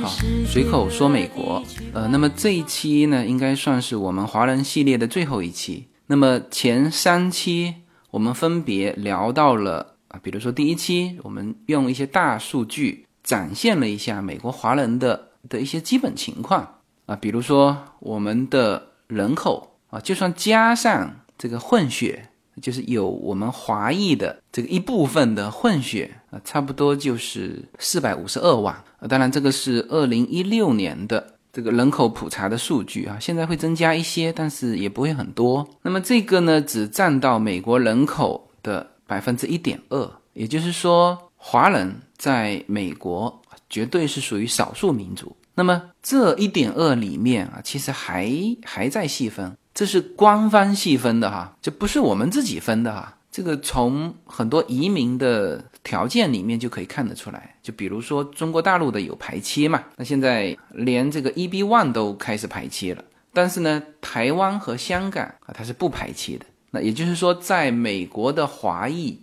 好，随口说美国，呃，那么这一期呢，应该算是我们华人系列的最后一期。那么前三期我们分别聊到了啊，比如说第一期，我们用一些大数据展现了一下美国华人的的一些基本情况啊，比如说我们的人口啊，就算加上这个混血。就是有我们华裔的这个一部分的混血啊，差不多就是四百五十二万当然，这个是二零一六年的这个人口普查的数据啊，现在会增加一些，但是也不会很多。那么这个呢，只占到美国人口的百分之一点二，也就是说，华人在美国绝对是属于少数民族。那么这一点二里面啊，其实还还在细分。这是官方细分的哈，这不是我们自己分的哈。这个从很多移民的条件里面就可以看得出来。就比如说中国大陆的有排期嘛，那现在连这个 EB one 都开始排期了。但是呢，台湾和香港啊，它是不排期的。那也就是说，在美国的华裔，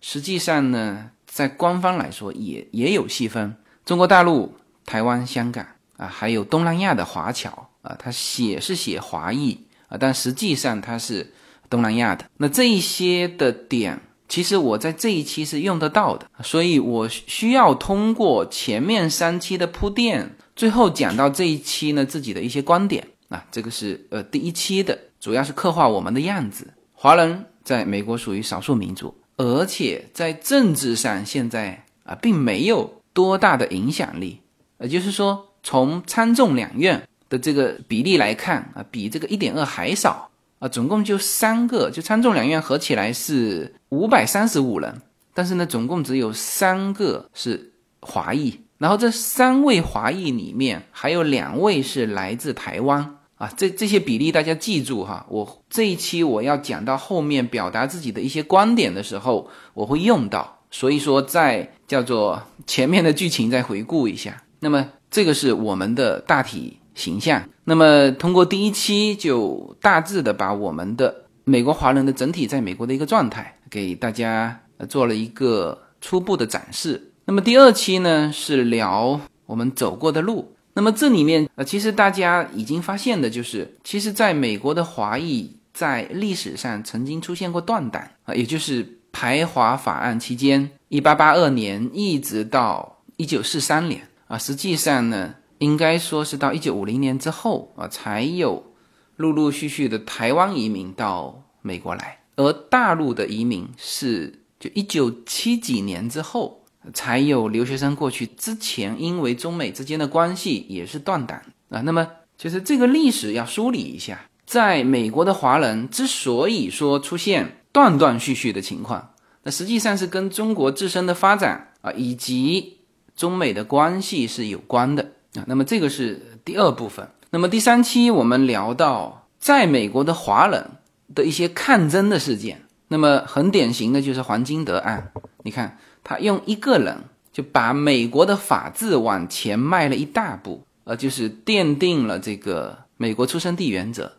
实际上呢，在官方来说也也有细分，中国大陆、台湾、香港啊，还有东南亚的华侨啊，他写是写华裔啊。但实际上它是东南亚的，那这一些的点，其实我在这一期是用得到的，所以我需要通过前面三期的铺垫，最后讲到这一期呢自己的一些观点啊，这个是呃第一期的，主要是刻画我们的样子。华人在美国属于少数民族，而且在政治上现在啊并没有多大的影响力，也就是说从参众两院。的这个比例来看啊，比这个一点二还少啊，总共就三个，就参众两院合起来是五百三十五人，但是呢，总共只有三个是华裔，然后这三位华裔里面还有两位是来自台湾啊，这这些比例大家记住哈，我这一期我要讲到后面表达自己的一些观点的时候，我会用到，所以说在叫做前面的剧情再回顾一下，那么这个是我们的大体。形象。那么，通过第一期就大致的把我们的美国华人的整体在美国的一个状态给大家做了一个初步的展示。那么第二期呢是聊我们走过的路。那么这里面呃，其实大家已经发现的就是，其实在美国的华裔在历史上曾经出现过断档啊，也就是排华法案期间，一八八二年一直到一九四三年啊，实际上呢。应该说是到一九五零年之后啊，才有陆陆续续的台湾移民到美国来，而大陆的移民是就一九七几年之后才有留学生过去。之前因为中美之间的关系也是断档啊。那么就是这个历史要梳理一下，在美国的华人之所以说出现断断续续的情况，那实际上是跟中国自身的发展啊以及中美的关系是有关的。啊，那么这个是第二部分。那么第三期我们聊到在美国的华人的一些抗争的事件。那么很典型的就是黄金德案。你看，他用一个人就把美国的法治往前迈了一大步，呃，就是奠定了这个美国出生地原则。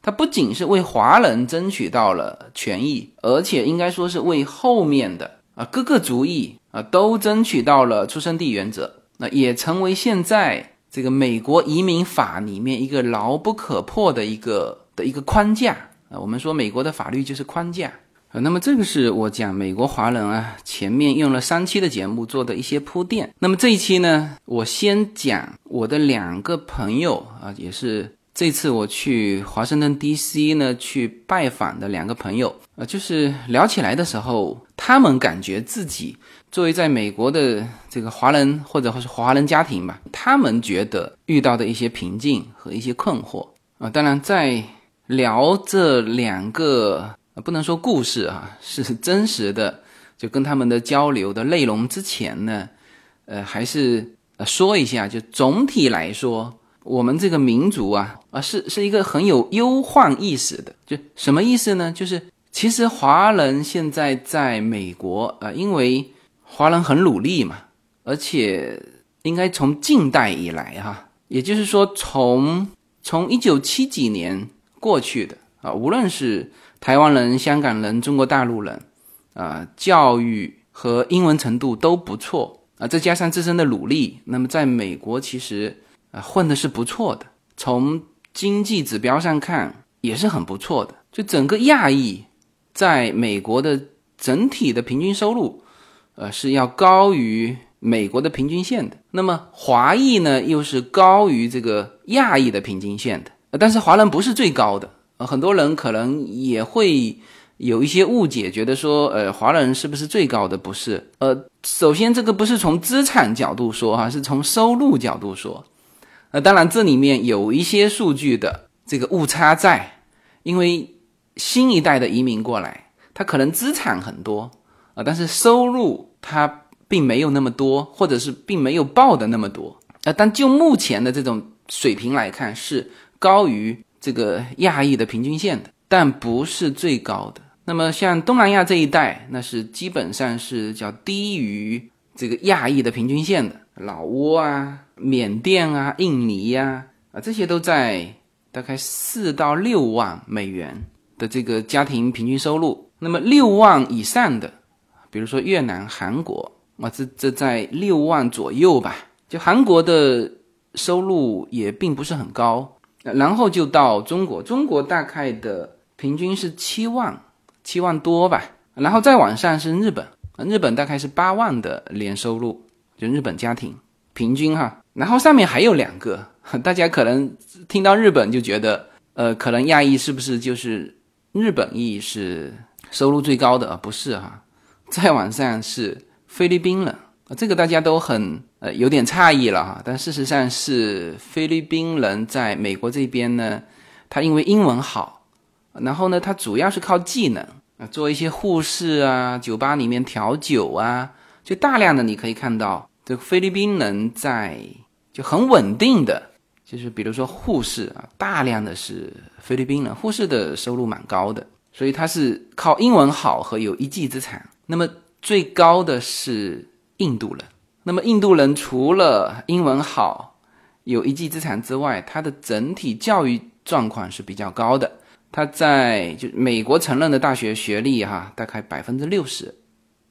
他不仅是为华人争取到了权益，而且应该说是为后面的啊各个族裔啊都争取到了出生地原则。那也成为现在这个美国移民法里面一个牢不可破的一个的一个框架啊。我们说美国的法律就是框架啊。那么这个是我讲美国华人啊，前面用了三期的节目做的一些铺垫。那么这一期呢，我先讲我的两个朋友啊，也是这次我去华盛顿 D.C. 呢去拜访的两个朋友呃，就是聊起来的时候，他们感觉自己。作为在美国的这个华人或者或是华人家庭吧，他们觉得遇到的一些瓶颈和一些困惑啊，当然在聊这两个不能说故事啊，是真实的，就跟他们的交流的内容之前呢，呃，还是说一下，就总体来说，我们这个民族啊啊是是一个很有忧患意识的，就什么意思呢？就是其实华人现在在美国啊，因为华人很努力嘛，而且应该从近代以来哈，也就是说从从一九七几年过去的啊，无论是台湾人、香港人、中国大陆人，啊，教育和英文程度都不错啊，再加上自身的努力，那么在美国其实啊混的是不错的，从经济指标上看也是很不错的。就整个亚裔在美国的整体的平均收入，呃是要高于美国的平均线的。那么华裔呢，又是高于这个亚裔的平均线的。但是华人不是最高的，呃，很多人可能也会。有一些误解，觉得说，呃，华人是不是最高的？不是，呃，首先这个不是从资产角度说哈，是从收入角度说。呃，当然这里面有一些数据的这个误差在，因为新一代的移民过来，他可能资产很多啊，但是收入他并没有那么多，或者是并没有报的那么多。呃，但就目前的这种水平来看，是高于这个亚裔的平均线的，但不是最高的。那么像东南亚这一带，那是基本上是叫低于这个亚裔的平均线的，老挝啊、缅甸啊、印尼呀啊这些都在大概四到六万美元的这个家庭平均收入。那么六万以上的，比如说越南、韩国啊，这这在六万左右吧。就韩国的收入也并不是很高，然后就到中国，中国大概的平均是七万。七万多吧，然后再往上是日本，日本大概是八万的年收入，就日本家庭平均哈。然后上面还有两个，大家可能听到日本就觉得，呃，可能亚裔是不是就是日本裔是收入最高的啊？不是哈，再往上是菲律宾人，这个大家都很呃有点诧异了哈。但事实上是菲律宾人在美国这边呢，他因为英文好。然后呢，他主要是靠技能啊，做一些护士啊，酒吧里面调酒啊，就大量的你可以看到，这个菲律宾人在就很稳定的，就是比如说护士啊，大量的是菲律宾人，护士的收入蛮高的，所以他是靠英文好和有一技之长。那么最高的是印度人，那么印度人除了英文好、有一技之长之外，他的整体教育状况是比较高的。他在就美国承认的大学学历哈，大概百分之六十，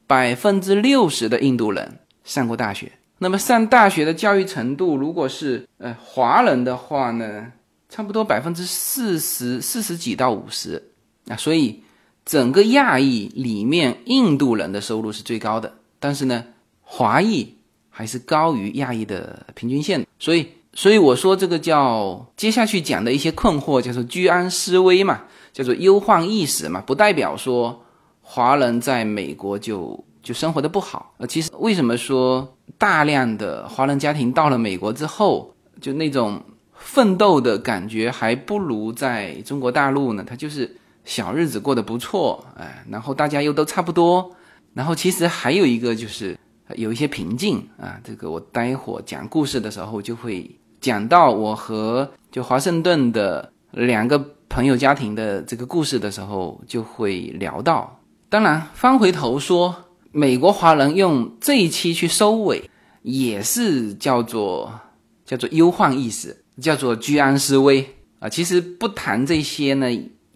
百分之六十的印度人上过大学。那么上大学的教育程度，如果是呃华人的话呢，差不多百分之四十四十几到五十啊。所以整个亚裔里面，印度人的收入是最高的，但是呢，华裔还是高于亚裔的平均线。所以。所以我说这个叫接下去讲的一些困惑，叫做居安思危嘛，叫做忧患意识嘛，不代表说华人在美国就就生活的不好。呃，其实为什么说大量的华人家庭到了美国之后，就那种奋斗的感觉还不如在中国大陆呢？他就是小日子过得不错，哎，然后大家又都差不多，然后其实还有一个就是有一些瓶颈啊，这个我待会讲故事的时候就会。讲到我和就华盛顿的两个朋友家庭的这个故事的时候，就会聊到。当然，翻回头说，美国华人用这一期去收尾，也是叫做叫做忧患意识，叫做居安思危啊。其实不谈这些呢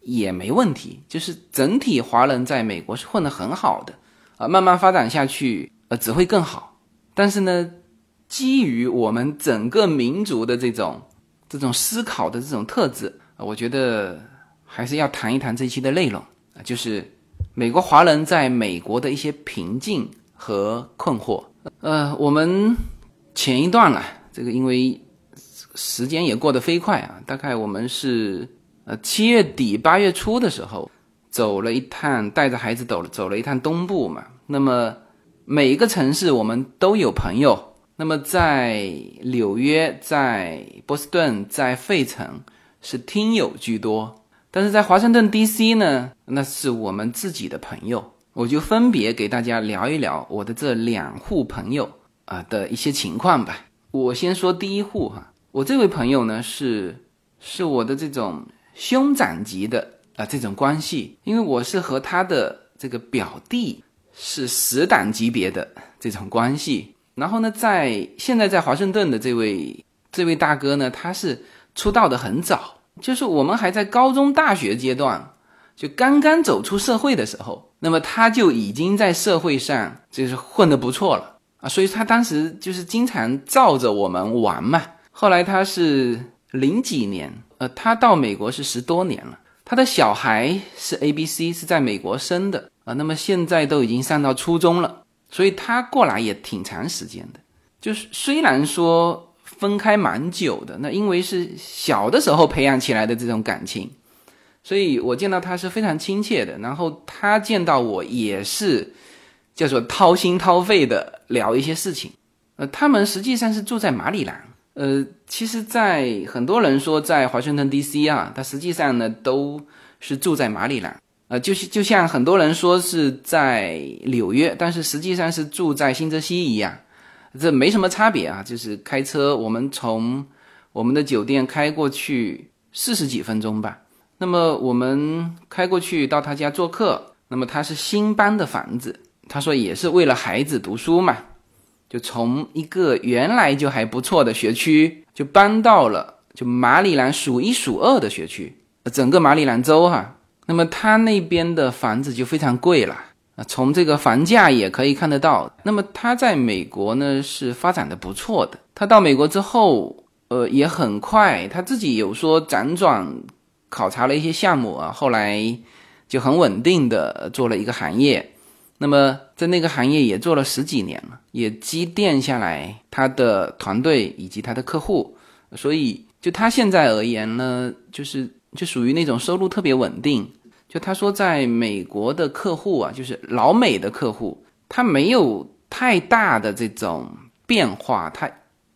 也没问题，就是整体华人在美国是混得很好的啊，慢慢发展下去呃只会更好。但是呢。基于我们整个民族的这种这种思考的这种特质，我觉得还是要谈一谈这一期的内容啊，就是美国华人在美国的一些瓶颈和困惑。呃，我们前一段啊，这个因为时间也过得飞快啊，大概我们是呃七月底八月初的时候走了一趟，带着孩子走走了一趟东部嘛。那么每一个城市我们都有朋友。那么在纽约、在波士顿、在费城是听友居多，但是在华盛顿 D.C. 呢，那是我们自己的朋友。我就分别给大家聊一聊我的这两户朋友啊的一些情况吧。我先说第一户哈，我这位朋友呢是是我的这种兄长级的啊这种关系，因为我是和他的这个表弟是死党级别的这种关系。然后呢，在现在在华盛顿的这位这位大哥呢，他是出道的很早，就是我们还在高中、大学阶段，就刚刚走出社会的时候，那么他就已经在社会上就是混得不错了啊，所以他当时就是经常照着我们玩嘛。后来他是零几年，呃，他到美国是十多年了，他的小孩是 A B C 是在美国生的啊，那么现在都已经上到初中了，所以他过来也挺长时间的。就是虽然说分开蛮久的，那因为是小的时候培养起来的这种感情，所以我见到他是非常亲切的，然后他见到我也是。叫做掏心掏肺的聊一些事情，呃，他们实际上是住在马里兰，呃，其实，在很多人说在华盛顿 D.C. 啊，他实际上呢都是住在马里兰，呃，就是就像很多人说是在纽约，但是实际上是住在新泽西一样，这没什么差别啊，就是开车，我们从我们的酒店开过去四十几分钟吧，那么我们开过去到他家做客，那么他是新搬的房子。他说也是为了孩子读书嘛，就从一个原来就还不错的学区，就搬到了就马里兰数一数二的学区，整个马里兰州哈。那么他那边的房子就非常贵了啊，从这个房价也可以看得到。那么他在美国呢是发展的不错的，他到美国之后，呃也很快，他自己有说辗转考察了一些项目啊，后来就很稳定的做了一个行业。那么在那个行业也做了十几年了，也积淀下来他的团队以及他的客户，所以就他现在而言呢，就是就属于那种收入特别稳定。就他说，在美国的客户啊，就是老美的客户，他没有太大的这种变化，他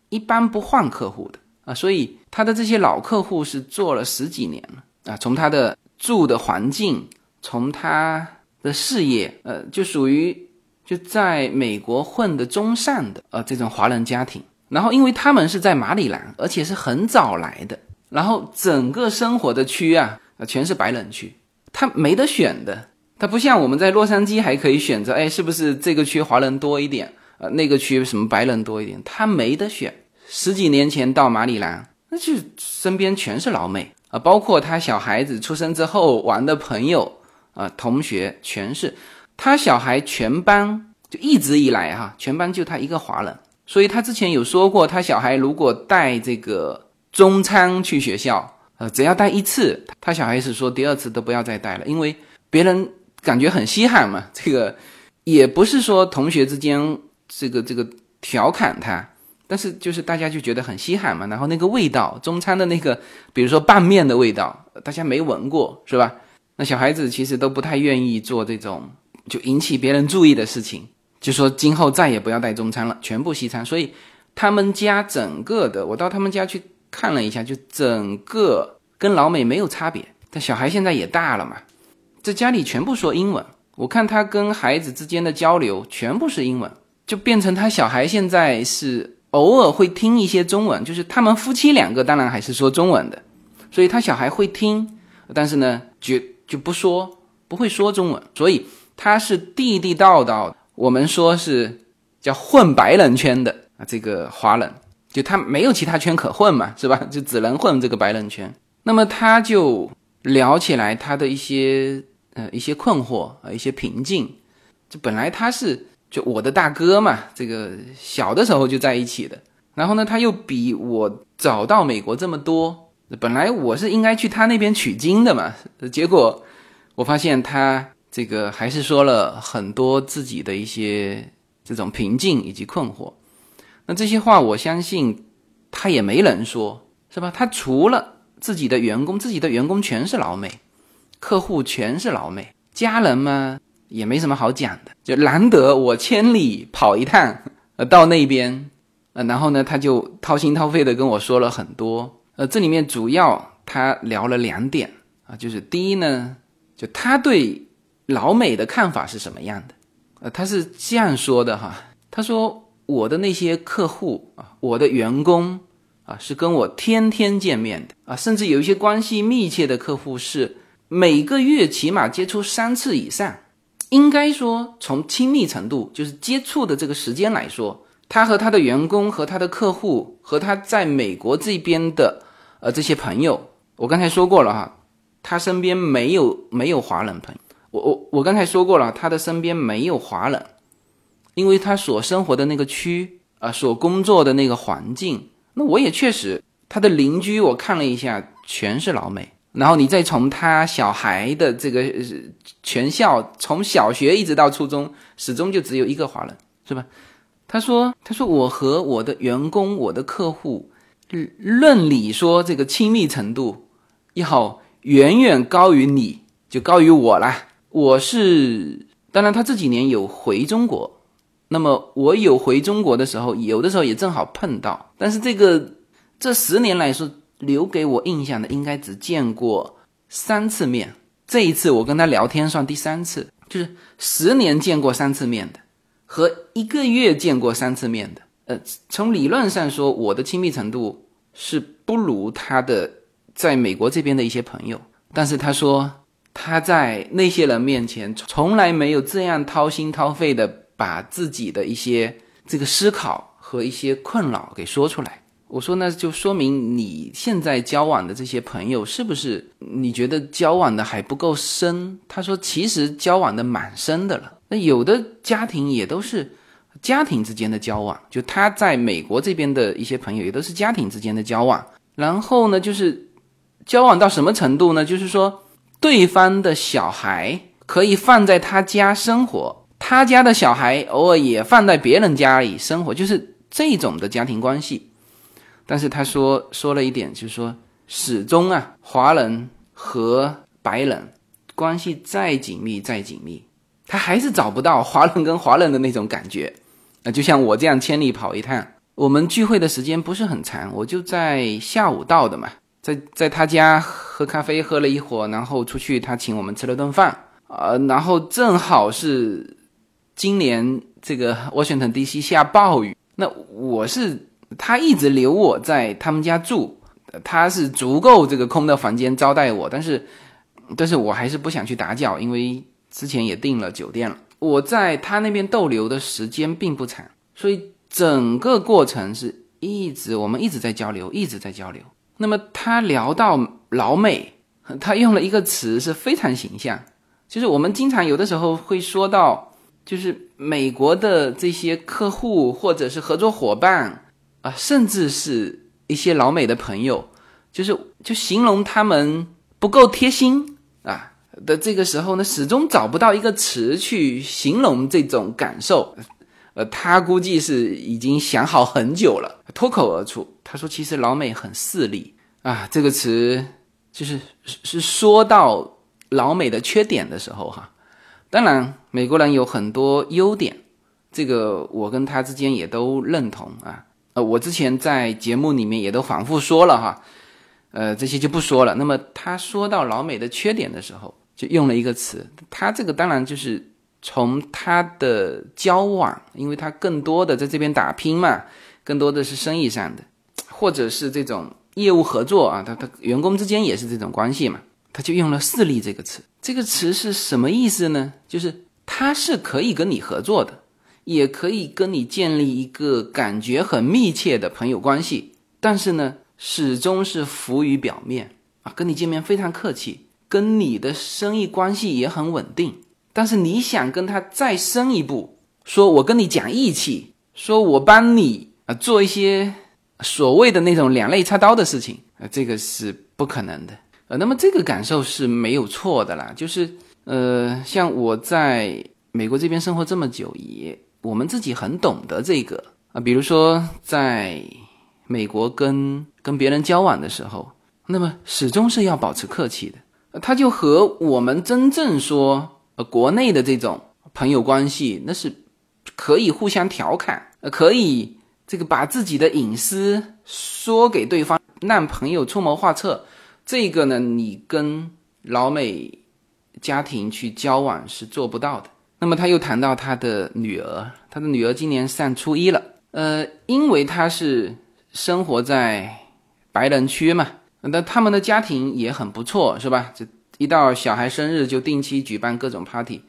一般不换客户的啊，所以他的这些老客户是做了十几年了啊，从他的住的环境，从他。的事业，呃，就属于就在美国混的中上的呃这种华人家庭，然后因为他们是在马里兰，而且是很早来的，然后整个生活的区啊，全是白人区，他没得选的，他不像我们在洛杉矶还可以选择，哎，是不是这个区华人多一点，呃，那个区什么白人多一点，他没得选。十几年前到马里兰，那就身边全是老美啊，包括他小孩子出生之后玩的朋友。啊，同学全是他小孩，全班就一直以来哈，全班就他一个华人，所以他之前有说过，他小孩如果带这个中餐去学校，呃，只要带一次，他小孩是说第二次都不要再带了，因为别人感觉很稀罕嘛。这个也不是说同学之间这个这个调侃他，但是就是大家就觉得很稀罕嘛。然后那个味道，中餐的那个，比如说拌面的味道，大家没闻过是吧？那小孩子其实都不太愿意做这种就引起别人注意的事情，就说今后再也不要带中餐了，全部西餐。所以他们家整个的，我到他们家去看了一下，就整个跟老美没有差别。但小孩现在也大了嘛，在家里全部说英文。我看他跟孩子之间的交流全部是英文，就变成他小孩现在是偶尔会听一些中文，就是他们夫妻两个当然还是说中文的，所以他小孩会听，但是呢，绝。就不说不会说中文，所以他是地地道道，我们说是叫混白人圈的啊，这个华人，就他没有其他圈可混嘛，是吧？就只能混这个白人圈。那么他就聊起来他的一些呃一些困惑啊，一些瓶颈。就本来他是就我的大哥嘛，这个小的时候就在一起的，然后呢，他又比我早到美国这么多。本来我是应该去他那边取经的嘛，结果我发现他这个还是说了很多自己的一些这种瓶颈以及困惑。那这些话我相信他也没人说，是吧？他除了自己的员工，自己的员工全是老美，客户全是老美，家人嘛也没什么好讲的。就难得我千里跑一趟，呃，到那边，呃，然后呢，他就掏心掏肺的跟我说了很多。呃，这里面主要他聊了两点啊，就是第一呢，就他对老美的看法是什么样的？呃，他是这样说的哈，他说我的那些客户啊，我的员工啊，是跟我天天见面的啊，甚至有一些关系密切的客户是每个月起码接触三次以上。应该说，从亲密程度，就是接触的这个时间来说，他和他的员工和他的客户和他在美国这边的。呃，这些朋友，我刚才说过了哈，他身边没有没有华人朋友。我我我刚才说过了，他的身边没有华人，因为他所生活的那个区啊，所工作的那个环境，那我也确实，他的邻居我看了一下，全是老美。然后你再从他小孩的这个全校，从小学一直到初中，始终就只有一个华人，是吧？他说：“他说我和我的员工、我的客户，论理说这个亲密程度要远远高于你，就高于我啦。我是当然，他这几年有回中国，那么我有回中国的时候，有的时候也正好碰到。但是这个这十年来说。”留给我印象的应该只见过三次面，这一次我跟他聊天算第三次，就是十年见过三次面的，和一个月见过三次面的。呃，从理论上说，我的亲密程度是不如他的在美国这边的一些朋友，但是他说他在那些人面前从来没有这样掏心掏肺的把自己的一些这个思考和一些困扰给说出来。我说，那就说明你现在交往的这些朋友是不是你觉得交往的还不够深？他说，其实交往的蛮深的了。那有的家庭也都是家庭之间的交往，就他在美国这边的一些朋友也都是家庭之间的交往。然后呢，就是交往到什么程度呢？就是说，对方的小孩可以放在他家生活，他家的小孩偶尔也放在别人家里生活，就是这种的家庭关系。但是他说说了一点，就是说始终啊，华人和白人关系再紧密再紧密，他还是找不到华人跟华人的那种感觉。那，就像我这样千里跑一趟，我们聚会的时间不是很长，我就在下午到的嘛，在在他家喝咖啡喝了一会儿，然后出去他请我们吃了顿饭，呃，然后正好是今年这个 Washington D.C. 下暴雨，那我是。他一直留我在他们家住，他是足够这个空的房间招待我，但是，但是我还是不想去打搅，因为之前也订了酒店了。我在他那边逗留的时间并不长，所以整个过程是一直我们一直在交流，一直在交流。那么他聊到老美，他用了一个词是非常形象，就是我们经常有的时候会说到，就是美国的这些客户或者是合作伙伴。啊，甚至是一些老美的朋友，就是就形容他们不够贴心啊的这个时候呢，始终找不到一个词去形容这种感受。呃，他估计是已经想好很久了，脱口而出，他说：“其实老美很势利啊。”这个词就是是说到老美的缺点的时候哈。当然，美国人有很多优点，这个我跟他之间也都认同啊。呃，我之前在节目里面也都反复说了哈，呃，这些就不说了。那么他说到老美的缺点的时候，就用了一个词，他这个当然就是从他的交往，因为他更多的在这边打拼嘛，更多的是生意上的，或者是这种业务合作啊，他他员工之间也是这种关系嘛，他就用了势力这个词。这个词是什么意思呢？就是他是可以跟你合作的。也可以跟你建立一个感觉很密切的朋友关系，但是呢，始终是浮于表面啊。跟你见面非常客气，跟你的生意关系也很稳定。但是你想跟他再深一步，说我跟你讲义气，说我帮你啊做一些所谓的那种两肋插刀的事情啊，这个是不可能的。呃，那么这个感受是没有错的啦，就是呃，像我在美国这边生活这么久也。我们自己很懂得这个啊，比如说在美国跟跟别人交往的时候，那么始终是要保持客气的。他就和我们真正说呃国内的这种朋友关系，那是可以互相调侃，呃，可以这个把自己的隐私说给对方，让朋友出谋划策。这个呢，你跟老美家庭去交往是做不到的。那么他又谈到他的女儿，他的女儿今年上初一了。呃，因为他是生活在白人区嘛，那他们的家庭也很不错，是吧？这一到小孩生日就定期举办各种 party，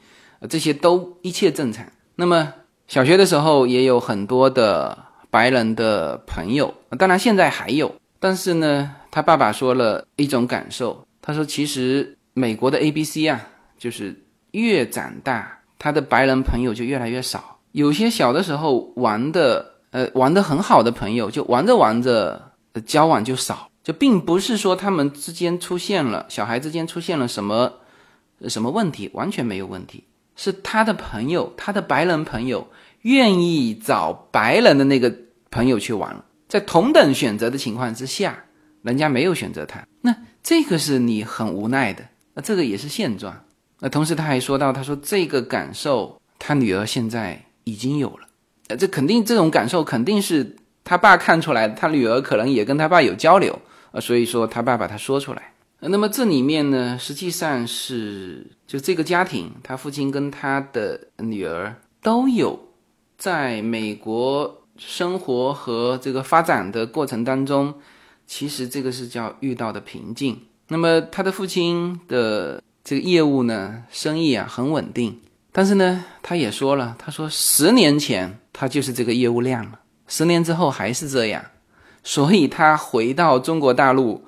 这些都一切正常。那么小学的时候也有很多的白人的朋友，当然现在还有。但是呢，他爸爸说了一种感受，他说其实美国的 A B C 啊，就是越长大。他的白人朋友就越来越少，有些小的时候玩的，呃，玩的很好的朋友，就玩着玩着，交往就少，就并不是说他们之间出现了小孩之间出现了什么什么问题，完全没有问题，是他的朋友，他的白人朋友愿意找白人的那个朋友去玩，在同等选择的情况之下，人家没有选择他，那这个是你很无奈的，那这个也是现状。那同时他还说到，他说这个感受，他女儿现在。已经有了，呃，这肯定这种感受肯定是他爸看出来的，他女儿可能也跟他爸有交流，呃，所以说他爸把他说出来。那么这里面呢，实际上是就这个家庭，他父亲跟他的女儿都有在美国生活和这个发展的过程当中，其实这个是叫遇到的瓶颈。那么他的父亲的这个业务呢，生意啊很稳定。但是呢，他也说了，他说十年前他就是这个业务量了，十年之后还是这样，所以他回到中国大陆，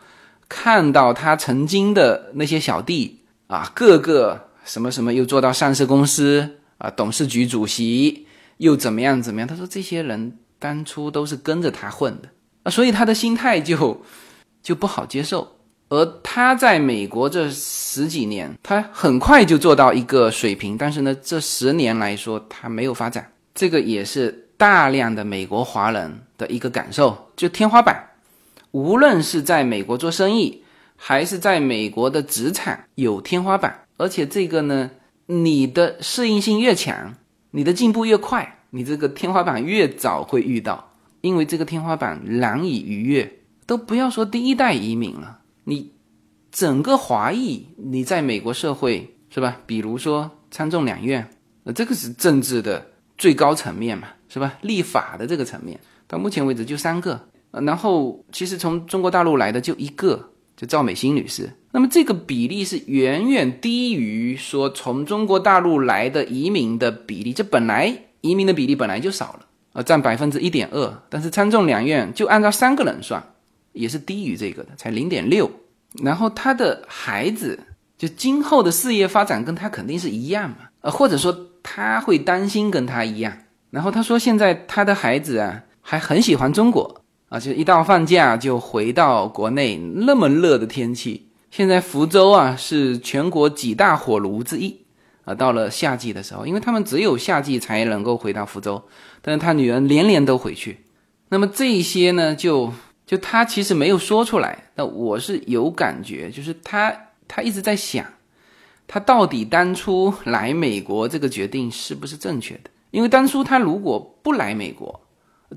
看到他曾经的那些小弟啊，个个什么什么又做到上市公司啊，董事局主席又怎么样怎么样，他说这些人当初都是跟着他混的啊，所以他的心态就就不好接受。而他在美国这十几年，他很快就做到一个水平，但是呢，这十年来说他没有发展，这个也是大量的美国华人的一个感受，就天花板。无论是在美国做生意，还是在美国的职场，有天花板。而且这个呢，你的适应性越强，你的进步越快，你这个天花板越早会遇到，因为这个天花板难以逾越。都不要说第一代移民了。你整个华裔，你在美国社会是吧？比如说参众两院，那这个是政治的最高层面嘛，是吧？立法的这个层面，到目前为止就三个，呃然后其实从中国大陆来的就一个，就赵美心女士。那么这个比例是远远低于说从中国大陆来的移民的比例，这本来移民的比例本来就少了，呃，占百分之一点二，但是参众两院就按照三个人算。也是低于这个的，才零点六。然后他的孩子就今后的事业发展跟他肯定是一样嘛，呃，或者说他会担心跟他一样。然后他说现在他的孩子啊还很喜欢中国啊，就一到放假就回到国内。那么热的天气，现在福州啊是全国几大火炉之一啊。到了夏季的时候，因为他们只有夏季才能够回到福州，但是他女儿年年都回去。那么这些呢就。就他其实没有说出来，那我是有感觉，就是他他一直在想，他到底当初来美国这个决定是不是正确的？因为当初他如果不来美国，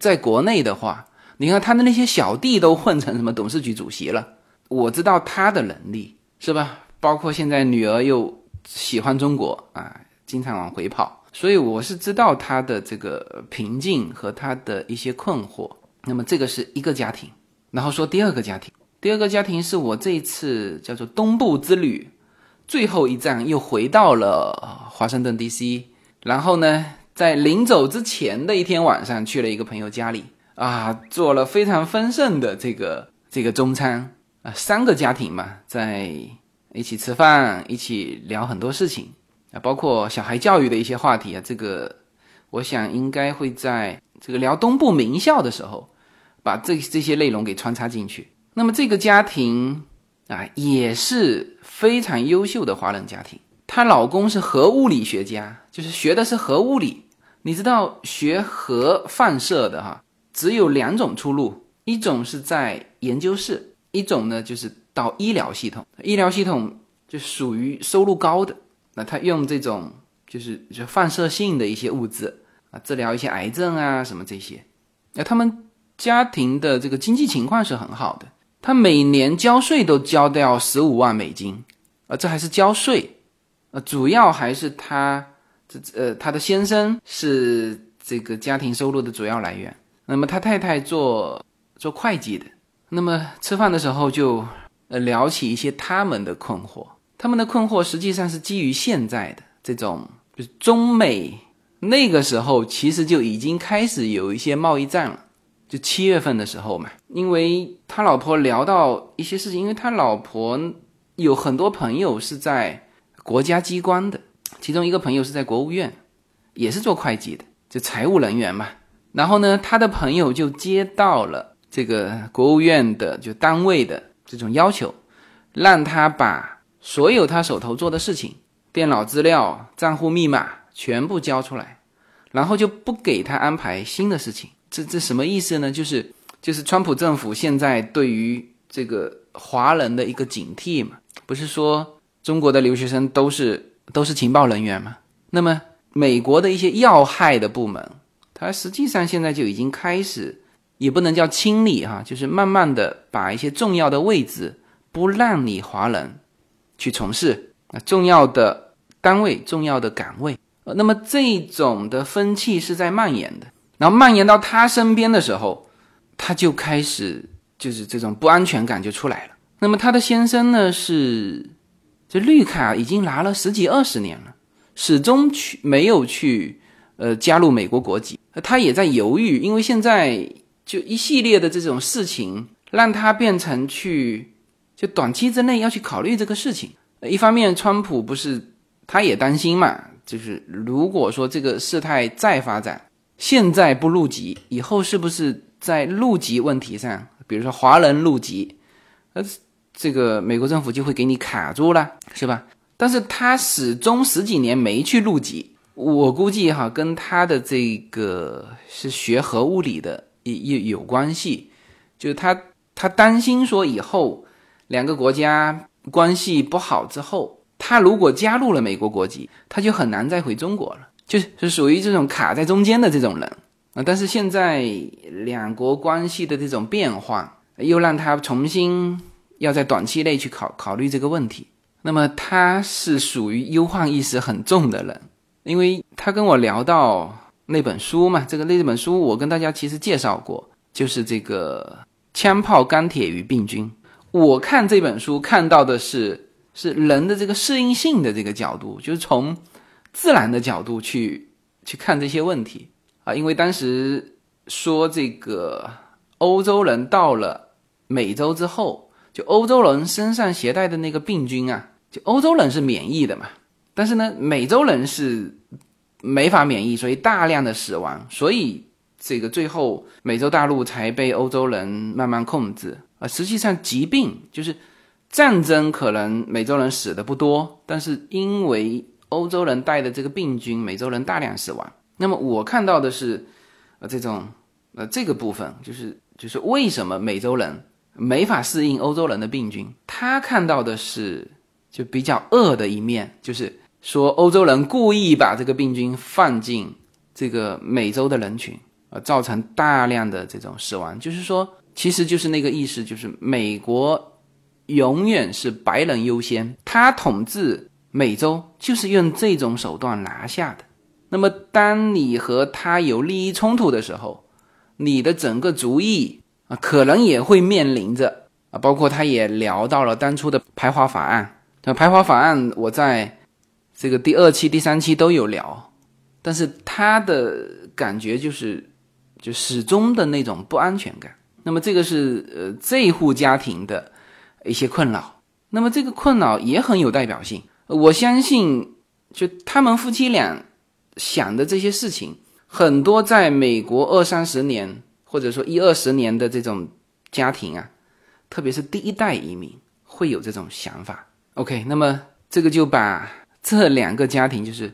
在国内的话，你看他的那些小弟都混成什么董事局主席了，我知道他的能力是吧？包括现在女儿又喜欢中国啊，经常往回跑，所以我是知道他的这个平静和他的一些困惑。那么这个是一个家庭，然后说第二个家庭，第二个家庭是我这一次叫做东部之旅，最后一站又回到了华盛顿 D.C.，然后呢，在临走之前的一天晚上去了一个朋友家里啊，做了非常丰盛的这个这个中餐啊，三个家庭嘛，在一起吃饭，一起聊很多事情包括小孩教育的一些话题啊，这个我想应该会在这个聊东部名校的时候。把这这些内容给穿插进去。那么这个家庭啊，也是非常优秀的华人家庭。她老公是核物理学家，就是学的是核物理。你知道学核放射的哈，只有两种出路，一种是在研究室，一种呢就是到医疗系统。医疗系统就属于收入高的，那他用这种就是就放射性的一些物质啊，治疗一些癌症啊什么这些。那他们。家庭的这个经济情况是很好的，他每年交税都交掉十五万美金，啊，这还是交税，呃，主要还是他这呃他的先生是这个家庭收入的主要来源，那么他太太做做会计的，那么吃饭的时候就呃聊起一些他们的困惑，他们的困惑实际上是基于现在的这种就是中美那个时候其实就已经开始有一些贸易战了。就七月份的时候嘛，因为他老婆聊到一些事情，因为他老婆有很多朋友是在国家机关的，其中一个朋友是在国务院，也是做会计的。就财务人员嘛。然后呢，他的朋友就接到了这个国务院的就单位的这种要求，让他把所有他手头做的事情、电脑资料、账户密码全部交出来，然后就不给他安排新的事情。这这什么意思呢？就是就是川普政府现在对于这个华人的一个警惕嘛，不是说中国的留学生都是都是情报人员吗？那么美国的一些要害的部门。它实际上现在就已经开始，也不能叫清理哈，就是慢慢的把一些重要的位置不让你华人去从事啊重要的单位、重要的岗位。呃，那么这种的风气是在蔓延的，然后蔓延到他身边的时候，他就开始就是这种不安全感就出来了。那么他的先生呢是这绿卡已经拿了十几二十年了，始终去没有去。呃，加入美国国籍，他也在犹豫，因为现在就一系列的这种事情，让他变成去就短期之内要去考虑这个事情。一方面，川普不是他也担心嘛，就是如果说这个事态再发展，现在不入籍，以后是不是在入籍问题上，比如说华人入籍，呃，这个美国政府就会给你卡住了，是吧？但是他始终十几年没去入籍。我估计哈，跟他的这个是学核物理的也也有关系，就是他他担心说以后两个国家关系不好之后，他如果加入了美国国籍，他就很难再回中国了，就是是属于这种卡在中间的这种人啊。但是现在两国关系的这种变化，又让他重新要在短期内去考考虑这个问题，那么他是属于忧患意识很重的人。因为他跟我聊到那本书嘛，这个那本书我跟大家其实介绍过，就是这个《枪炮、钢铁与病菌》。我看这本书看到的是是人的这个适应性的这个角度，就是从自然的角度去去看这些问题啊。因为当时说这个欧洲人到了美洲之后，就欧洲人身上携带的那个病菌啊，就欧洲人是免疫的嘛。但是呢，美洲人是没法免疫，所以大量的死亡，所以这个最后美洲大陆才被欧洲人慢慢控制啊。实际上，疾病就是战争，可能美洲人死的不多，但是因为欧洲人带的这个病菌，美洲人大量死亡。那么我看到的是，呃，这种呃这个部分，就是就是为什么美洲人没法适应欧洲人的病菌？他看到的是就比较恶的一面，就是。说欧洲人故意把这个病菌放进这个美洲的人群，啊，造成大量的这种死亡。就是说，其实就是那个意思，就是美国永远是白人优先，他统治美洲就是用这种手段拿下的。那么，当你和他有利益冲突的时候，你的整个主意啊，可能也会面临着啊，包括他也聊到了当初的排华法案。那排华法案，我在。这个第二期、第三期都有聊，但是他的感觉就是，就始终的那种不安全感。那么这个是呃这一户家庭的一些困扰。那么这个困扰也很有代表性。我相信，就他们夫妻俩想的这些事情，很多在美国二三十年或者说一二十年的这种家庭啊，特别是第一代移民会有这种想法。OK，那么这个就把。这两个家庭就是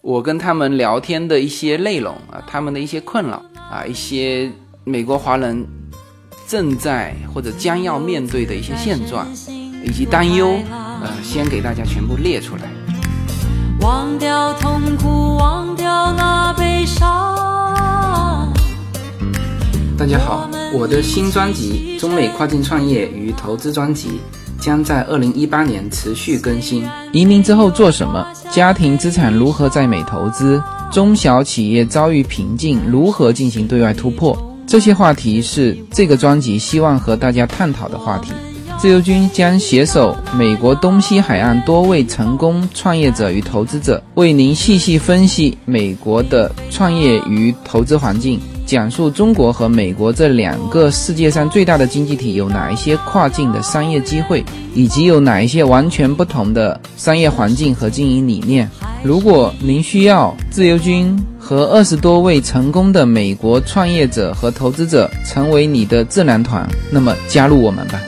我跟他们聊天的一些内容啊，他们的一些困扰啊，一些美国华人正在或者将要面对的一些现状以及担忧，呃，先给大家全部列出来。忘掉痛苦，忘掉那悲伤。大家好，我的新专辑《中美跨境创业与投资专辑》。将在二零一八年持续更新。移民之后做什么？家庭资产如何在美投资？中小企业遭遇瓶颈，如何进行对外突破？这些话题是这个专辑希望和大家探讨的话题。自由军将携手美国东西海岸多位成功创业者与投资者，为您细细分析美国的创业与投资环境。讲述中国和美国这两个世界上最大的经济体有哪一些跨境的商业机会，以及有哪一些完全不同的商业环境和经营理念。如果您需要自由军和二十多位成功的美国创业者和投资者成为你的智囊团，那么加入我们吧。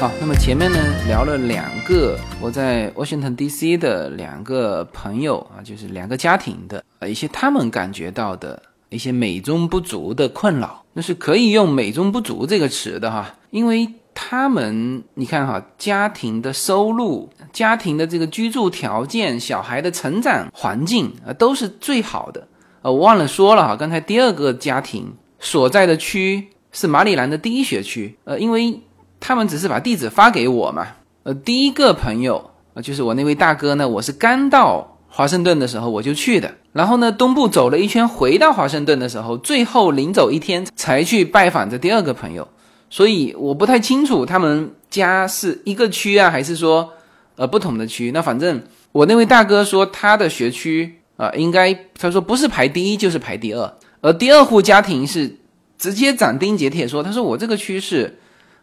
好，那么前面呢聊了两个我在 Washington D.C. 的两个朋友啊，就是两个家庭的呃一些他们感觉到的。一些美中不足的困扰，那是可以用“美中不足”这个词的哈，因为他们你看哈，家庭的收入、家庭的这个居住条件、小孩的成长环境啊，都是最好的。呃，我忘了说了哈，刚才第二个家庭所在的区是马里兰的第一学区，呃，因为他们只是把地址发给我嘛。呃，第一个朋友呃，就是我那位大哥呢，我是刚到华盛顿的时候我就去的。然后呢，东部走了一圈，回到华盛顿的时候，最后临走一天才去拜访这第二个朋友，所以我不太清楚他们家是一个区啊，还是说呃不同的区。那反正我那位大哥说他的学区啊，应该他说不是排第一就是排第二，而第二户家庭是直接斩钉截铁说，他说我这个区是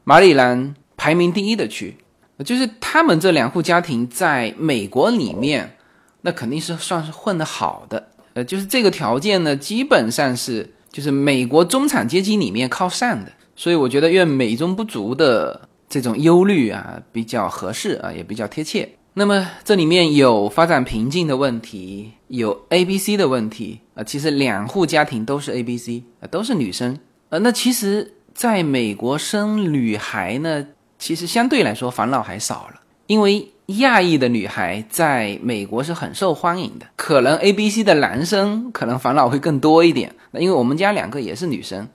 马里兰排名第一的区，就是他们这两户家庭在美国里面。那肯定是算是混得好的，呃，就是这个条件呢，基本上是就是美国中产阶级里面靠上的，所以我觉得用美中不足的这种忧虑啊比较合适啊，也比较贴切。那么这里面有发展瓶颈的问题，有 A、B、C 的问题啊，其实两户家庭都是 A、B、C 啊，都是女生，呃，那其实在美国生女孩呢，其实相对来说烦恼还少了，因为。亚裔的女孩在美国是很受欢迎的，可能 A、B、C 的男生可能烦恼会更多一点。那因为我们家两个也是女生，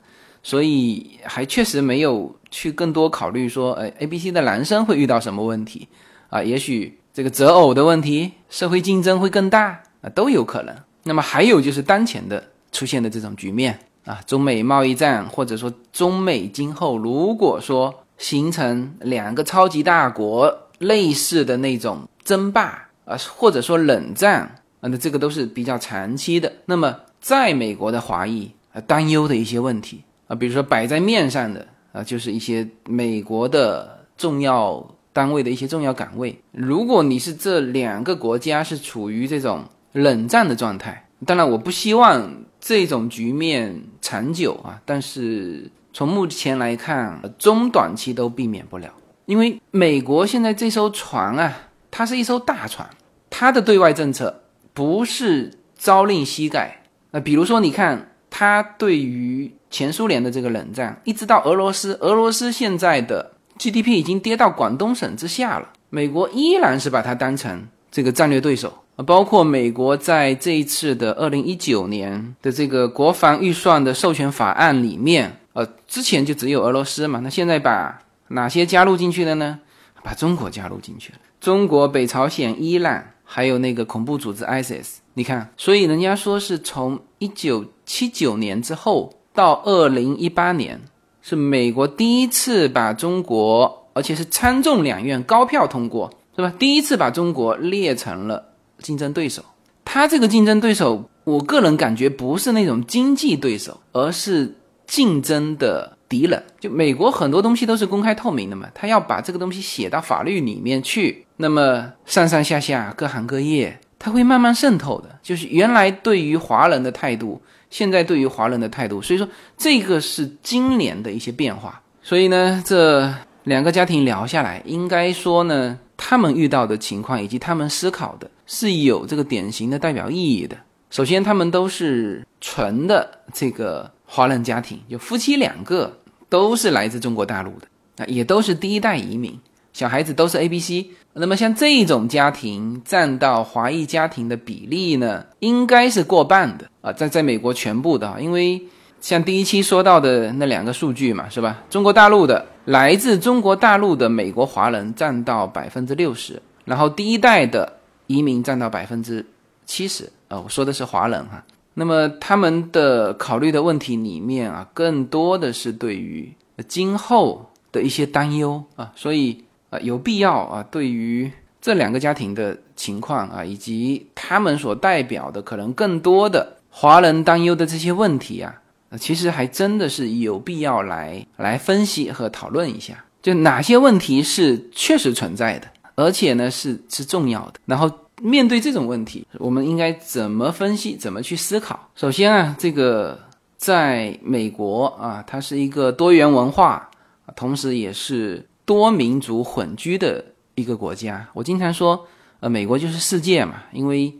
所以还确实没有去更多考虑说，呃，A、B、C 的男生会遇到什么问题啊？也许这个择偶的问题，社会竞争会更大啊，都有可能。那么还有就是当前的出现的这种局面啊，中美贸易战，或者说中美今后如果说形成两个超级大国。类似的那种争霸啊，或者说冷战啊，那这个都是比较长期的。那么，在美国的华裔啊，担忧的一些问题啊，比如说摆在面上的啊，就是一些美国的重要单位的一些重要岗位。如果你是这两个国家是处于这种冷战的状态，当然我不希望这种局面长久啊，但是从目前来看，中短期都避免不了。因为美国现在这艘船啊，它是一艘大船，它的对外政策不是朝令夕改。那比如说，你看它对于前苏联的这个冷战，一直到俄罗斯，俄罗斯现在的 GDP 已经跌到广东省之下了，美国依然是把它当成这个战略对手啊。包括美国在这一次的二零一九年的这个国防预算的授权法案里面，呃，之前就只有俄罗斯嘛，那现在把。哪些加入进去的呢？把中国加入进去了，中国、北朝鲜、伊朗，还有那个恐怖组织 ISIS。你看，所以人家说是从一九七九年之后到二零一八年，是美国第一次把中国，而且是参众两院高票通过，是吧？第一次把中国列成了竞争对手。他这个竞争对手，我个人感觉不是那种经济对手，而是竞争的。敌人就美国很多东西都是公开透明的嘛，他要把这个东西写到法律里面去，那么上上下下各行各业，他会慢慢渗透的。就是原来对于华人的态度，现在对于华人的态度，所以说这个是今年的一些变化。所以呢，这两个家庭聊下来，应该说呢，他们遇到的情况以及他们思考的是有这个典型的代表意义的。首先，他们都是纯的这个华人家庭，就夫妻两个。都是来自中国大陆的啊，也都是第一代移民，小孩子都是 A、B、C。那么像这种家庭占到华裔家庭的比例呢，应该是过半的啊，在在美国全部的，因为像第一期说到的那两个数据嘛，是吧？中国大陆的来自中国大陆的美国华人占到百分之六十，然后第一代的移民占到百分之七十啊，我说的是华人哈。那么他们的考虑的问题里面啊，更多的是对于今后的一些担忧啊，所以啊有必要啊，对于这两个家庭的情况啊，以及他们所代表的可能更多的华人担忧的这些问题啊，其实还真的是有必要来来分析和讨论一下，就哪些问题是确实存在的，而且呢是是重要的。然后面对这种问题，我们应该怎么分析，怎么去思考？首先啊，这个在美国啊，它是一个多元文化，同时也是多民族混居的一个国家。我经常说，呃，美国就是世界嘛，因为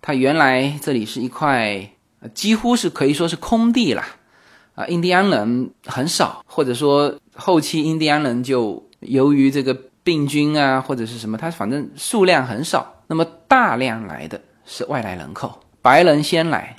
它原来这里是一块。几乎是可以说是空地了，啊，印第安人很少，或者说后期印第安人就由于这个病菌啊或者是什么，它反正数量很少。那么大量来的是外来人口，白人先来，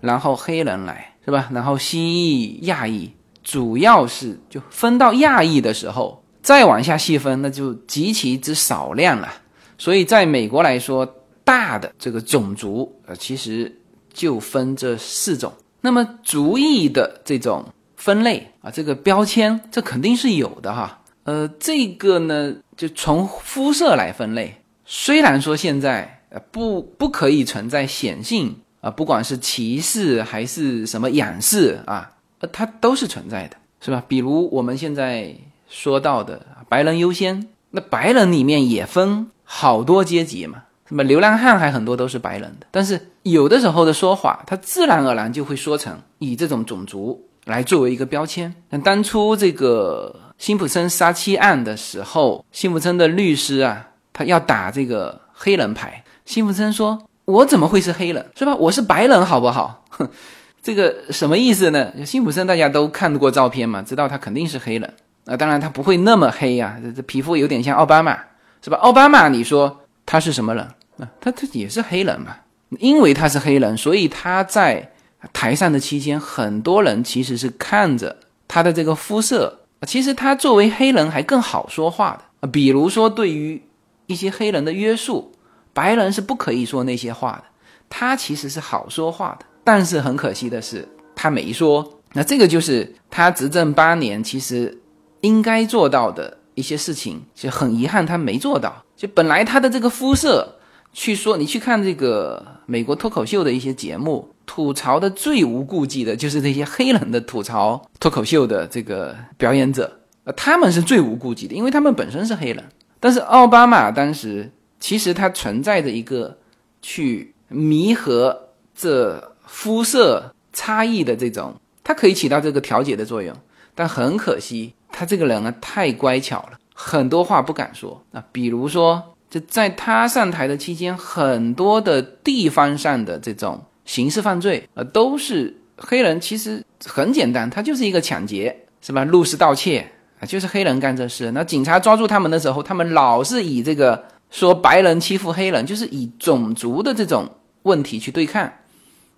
然后黑人来，是吧？然后西裔、亚裔，主要是就分到亚裔的时候，再往下细分，那就极其之少量了。所以在美国来说，大的这个种族，呃，其实。就分这四种，那么族裔的这种分类啊，这个标签，这肯定是有的哈。呃，这个呢，就从肤色来分类，虽然说现在呃不不可以存在显性啊，不管是歧视还是什么仰视啊，呃，它都是存在的，是吧？比如我们现在说到的白人优先，那白人里面也分好多阶级嘛。什么流浪汉还很多都是白人的，但是有的时候的说法，他自然而然就会说成以这种种族来作为一个标签。那当初这个辛普森杀妻案的时候，辛普森的律师啊，他要打这个黑人牌，辛普森说：“我怎么会是黑人？是吧？我是白人，好不好？”哼，这个什么意思呢？辛普森大家都看过照片嘛，知道他肯定是黑人。啊，当然他不会那么黑呀，这这皮肤有点像奥巴马，是吧？奥巴马，你说他是什么人？啊他他也是黑人嘛，因为他是黑人，所以他在台上的期间，很多人其实是看着他的这个肤色，其实他作为黑人还更好说话的。比如说对于一些黑人的约束，白人是不可以说那些话的，他其实是好说话的。但是很可惜的是，他没说。那这个就是他执政八年，其实应该做到的一些事情，就很遗憾他没做到。就本来他的这个肤色。去说，你去看这个美国脱口秀的一些节目，吐槽的最无顾忌的就是那些黑人的吐槽脱口秀的这个表演者，呃，他们是最无顾忌的，因为他们本身是黑人。但是奥巴马当时其实他存在着一个去弥合这肤色差异的这种，它可以起到这个调节的作用。但很可惜，他这个人啊太乖巧了，很多话不敢说啊，比如说。就在他上台的期间，很多的地方上的这种刑事犯罪，呃，都是黑人。其实很简单，他就是一个抢劫，是吧？入室盗窃啊，就是黑人干这事。那警察抓住他们的时候，他们老是以这个说白人欺负黑人，就是以种族的这种问题去对抗。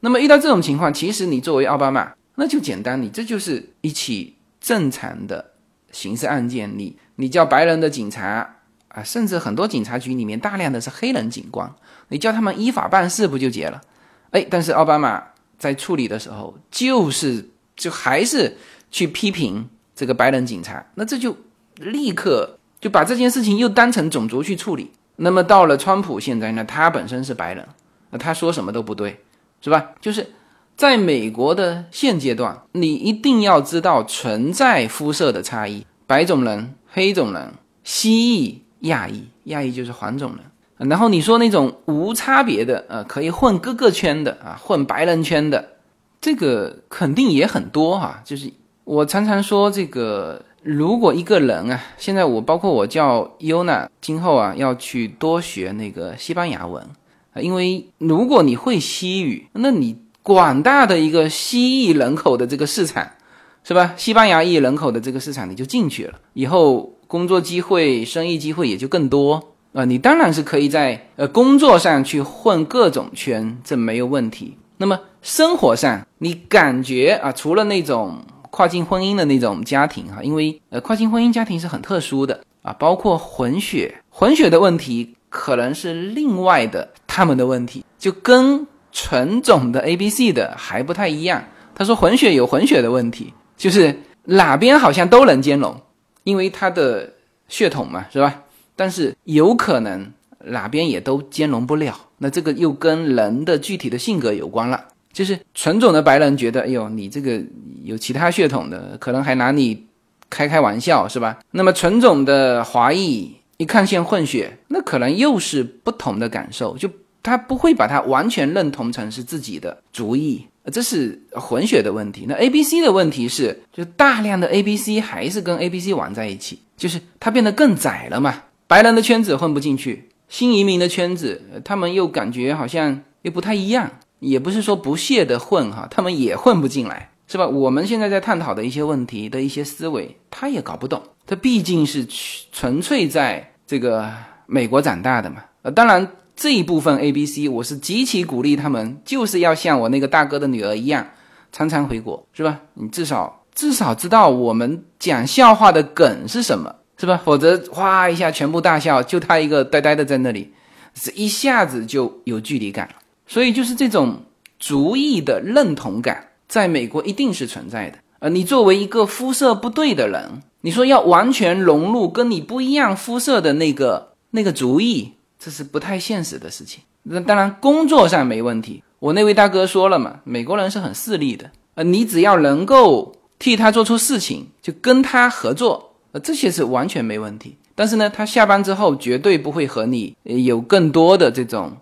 那么遇到这种情况，其实你作为奥巴马，那就简单，你这就是一起正常的刑事案件，你你叫白人的警察。啊，甚至很多警察局里面大量的是黑人警官，你叫他们依法办事不就结了？哎，但是奥巴马在处理的时候，就是就还是去批评这个白人警察，那这就立刻就把这件事情又当成种族去处理。那么到了川普现在呢，他本身是白人，那他说什么都不对，是吧？就是在美国的现阶段，你一定要知道存在肤色的差异，白种人、黑种人、蜥蜴。亚裔，亚裔就是黄种人，然后你说那种无差别的，呃，可以混各个圈的啊，混白人圈的，这个肯定也很多哈。就是我常常说，这个如果一个人啊，现在我包括我叫尤娜，今后啊要去多学那个西班牙文啊，因为如果你会西语，那你广大的一个西裔人口的这个市场，是吧？西班牙裔人口的这个市场你就进去了，以后。工作机会、生意机会也就更多啊！你当然是可以在呃工作上去混各种圈，这没有问题。那么生活上，你感觉啊，除了那种跨境婚姻的那种家庭哈，因为呃跨境婚姻家庭是很特殊的啊，包括混血，混血的问题可能是另外的他们的问题，就跟纯种的 A、B、C 的还不太一样。他说混血有混血的问题，就是哪边好像都能兼容。因为他的血统嘛，是吧？但是有可能哪边也都兼容不了。那这个又跟人的具体的性格有关了。就是纯种的白人觉得，哎呦，你这个有其他血统的，可能还拿你开开玩笑，是吧？那么纯种的华裔一看见混血，那可能又是不同的感受，就他不会把它完全认同成是自己的族裔，这是混血的问题。那 A B C 的问题是，就大量的 A B C 还是跟 A B C 玩在一起，就是它变得更窄了嘛。白人的圈子混不进去，新移民的圈子，他们又感觉好像又不太一样。也不是说不屑的混哈，他们也混不进来，是吧？我们现在在探讨的一些问题的一些思维，他也搞不懂。他毕竟是纯粹在这个美国长大的嘛。呃，当然这一部分 A、B、C，我是极其鼓励他们，就是要像我那个大哥的女儿一样，常常回国，是吧？你至少至少知道我们讲笑话的梗是什么，是吧？否则哗一下全部大笑，就他一个呆呆的在那里，是一下子就有距离感。所以就是这种族裔的认同感，在美国一定是存在的。呃，你作为一个肤色不对的人，你说要完全融入跟你不一样肤色的那个那个族裔，这是不太现实的事情。那当然工作上没问题，我那位大哥说了嘛，美国人是很势利的。呃，你只要能够替他做出事情，就跟他合作，呃，这些是完全没问题。但是呢，他下班之后绝对不会和你有更多的这种。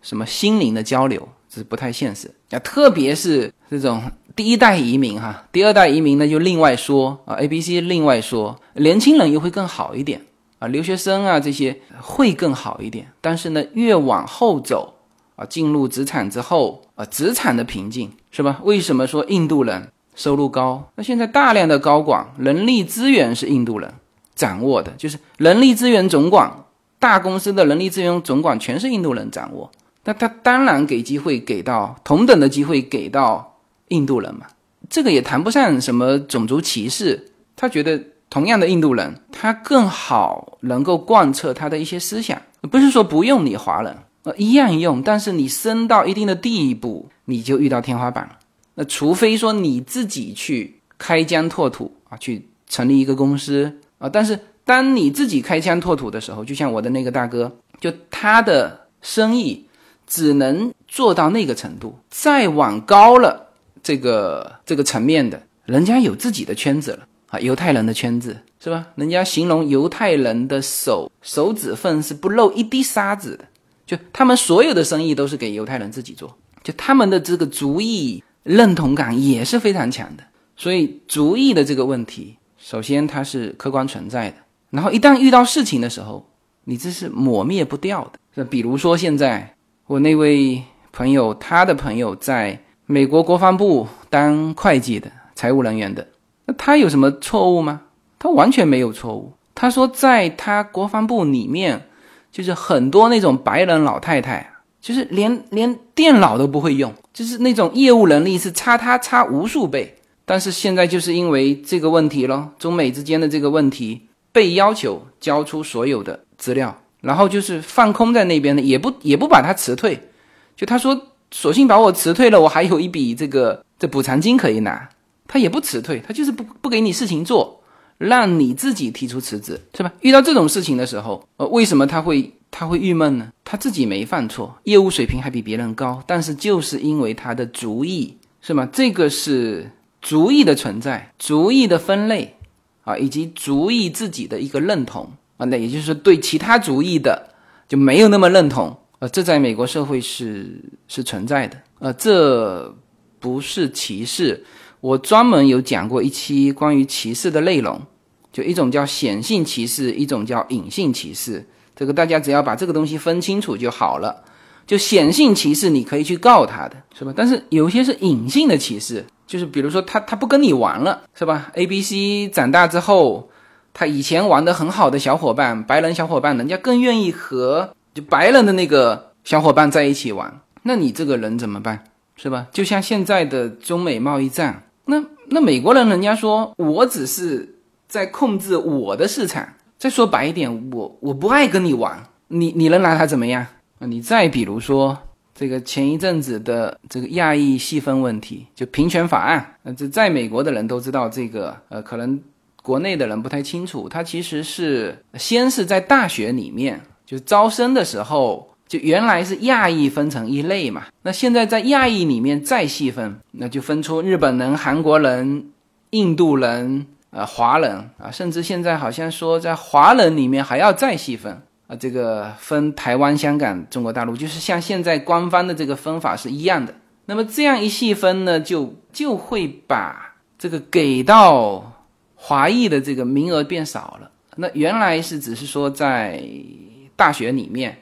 什么心灵的交流，这是不太现实啊！特别是这种第一代移民哈，第二代移民呢就另外说啊，A、B、C 另外说，年轻人又会更好一点啊，留学生啊这些会更好一点。但是呢，越往后走啊，进入职场之后啊，职场的瓶颈是吧？为什么说印度人收入高？那现在大量的高管人力资源是印度人掌握的，就是人力资源总管，大公司的人力资源总管全是印度人掌握。那他当然给机会给到同等的机会给到印度人嘛，这个也谈不上什么种族歧视。他觉得同样的印度人，他更好能够贯彻他的一些思想，不是说不用你华人，呃，一样用。但是你升到一定的地步，你就遇到天花板了。那除非说你自己去开疆拓土啊，去成立一个公司啊。但是当你自己开疆拓土的时候，就像我的那个大哥，就他的生意。只能做到那个程度，再往高了这个这个层面的，人家有自己的圈子了啊，犹太人的圈子是吧？人家形容犹太人的手手指缝是不漏一滴沙子的，就他们所有的生意都是给犹太人自己做，就他们的这个族裔认同感也是非常强的。所以族裔的这个问题，首先它是客观存在的，然后一旦遇到事情的时候，你这是抹灭不掉的。那比如说现在。我那位朋友，他的朋友在美国国防部当会计的财务人员的，那他有什么错误吗？他完全没有错误。他说，在他国防部里面，就是很多那种白人老太太，就是连连电脑都不会用，就是那种业务能力是差他差无数倍。但是现在就是因为这个问题咯，中美之间的这个问题，被要求交出所有的资料。然后就是放空在那边的，也不也不把他辞退，就他说，索性把我辞退了，我还有一笔这个这补偿金可以拿，他也不辞退，他就是不不给你事情做，让你自己提出辞职，是吧？遇到这种事情的时候，呃，为什么他会他会郁闷呢？他自己没犯错，业务水平还比别人高，但是就是因为他的主意，是吗？这个是主意的存在，主意的分类啊，以及主意自己的一个认同。啊，那也就是说，对其他族裔的就没有那么认同，呃，这在美国社会是是存在的，呃，这不是歧视。我专门有讲过一期关于歧视的内容，就一种叫显性歧视，一种叫隐性歧视。这个大家只要把这个东西分清楚就好了。就显性歧视，你可以去告他的，是吧？但是有些是隐性的歧视，就是比如说他他不跟你玩了，是吧？A、B、C 长大之后。他以前玩的很好的小伙伴，白人小伙伴，人家更愿意和就白人的那个小伙伴在一起玩。那你这个人怎么办？是吧？就像现在的中美贸易战，那那美国人人家说我只是在控制我的市场。再说白一点，我我不爱跟你玩，你你能拿他怎么样啊？你再比如说这个前一阵子的这个亚裔细分问题，就平权法案，那，这在美国的人都知道这个，呃，可能。国内的人不太清楚，他其实是先是在大学里面就招生的时候就原来是亚裔分成一类嘛，那现在在亚裔里面再细分，那就分出日本人、韩国人、印度人、呃华人啊，甚至现在好像说在华人里面还要再细分啊，这个分台湾、香港、中国大陆，就是像现在官方的这个分法是一样的。那么这样一细分呢，就就会把这个给到华裔的这个名额变少了。那原来是只是说在大学里面。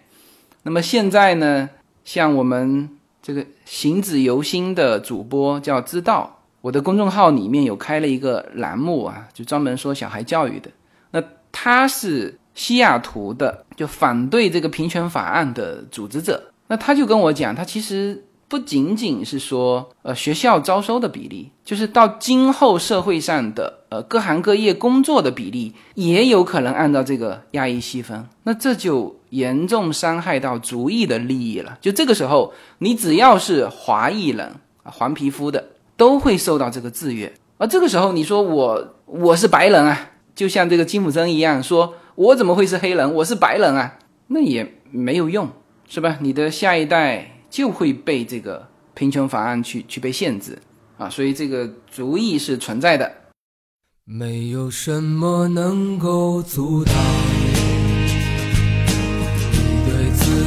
那么现在呢，像我们这个行止由心的主播叫知道，我的公众号里面有开了一个栏目啊，就专门说小孩教育的。那他是西雅图的，就反对这个平权法案的组织者。那他就跟我讲，他其实。不仅仅是说，呃，学校招收的比例，就是到今后社会上的，呃，各行各业工作的比例，也有可能按照这个压抑细分，那这就严重伤害到族裔的利益了。就这个时候，你只要是华裔人啊，黄皮肤的，都会受到这个制约。而这个时候，你说我我是白人啊，就像这个金普森一样，说我怎么会是黑人？我是白人啊，那也没有用，是吧？你的下一代。就会被这个贫穷法案去去被限制啊，所以这个主意是存在的。没有什么能够阻挡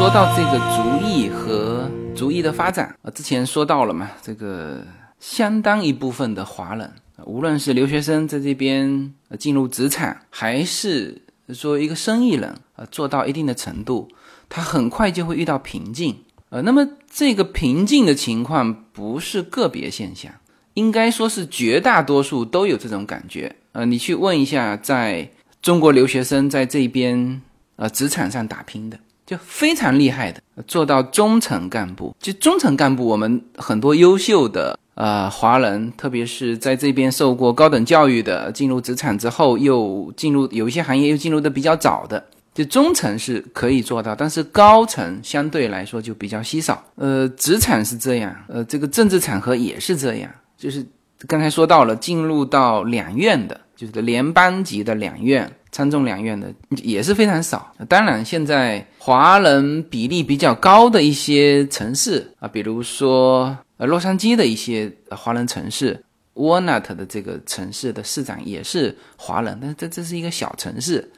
说到这个族裔和族裔的发展啊，之前说到了嘛，这个相当一部分的华人，无论是留学生在这边进入职场，还是说一个生意人啊，做到一定的程度，他很快就会遇到瓶颈呃，那么这个瓶颈的情况不是个别现象，应该说是绝大多数都有这种感觉呃，你去问一下，在中国留学生在这边呃职场上打拼的。就非常厉害的，做到中层干部。就中层干部，我们很多优秀的呃华人，特别是在这边受过高等教育的，进入职场之后又进入有一些行业又进入的比较早的，就中层是可以做到，但是高层相对来说就比较稀少。呃，职场是这样，呃，这个政治场合也是这样，就是刚才说到了进入到两院的，就是联邦级的两院。参众两院的也是非常少。当然，现在华人比例比较高的一些城市啊，比如说呃洛杉矶的一些华人城市，Walnut 的这个城市的市长也是华人，但这这是一个小城市。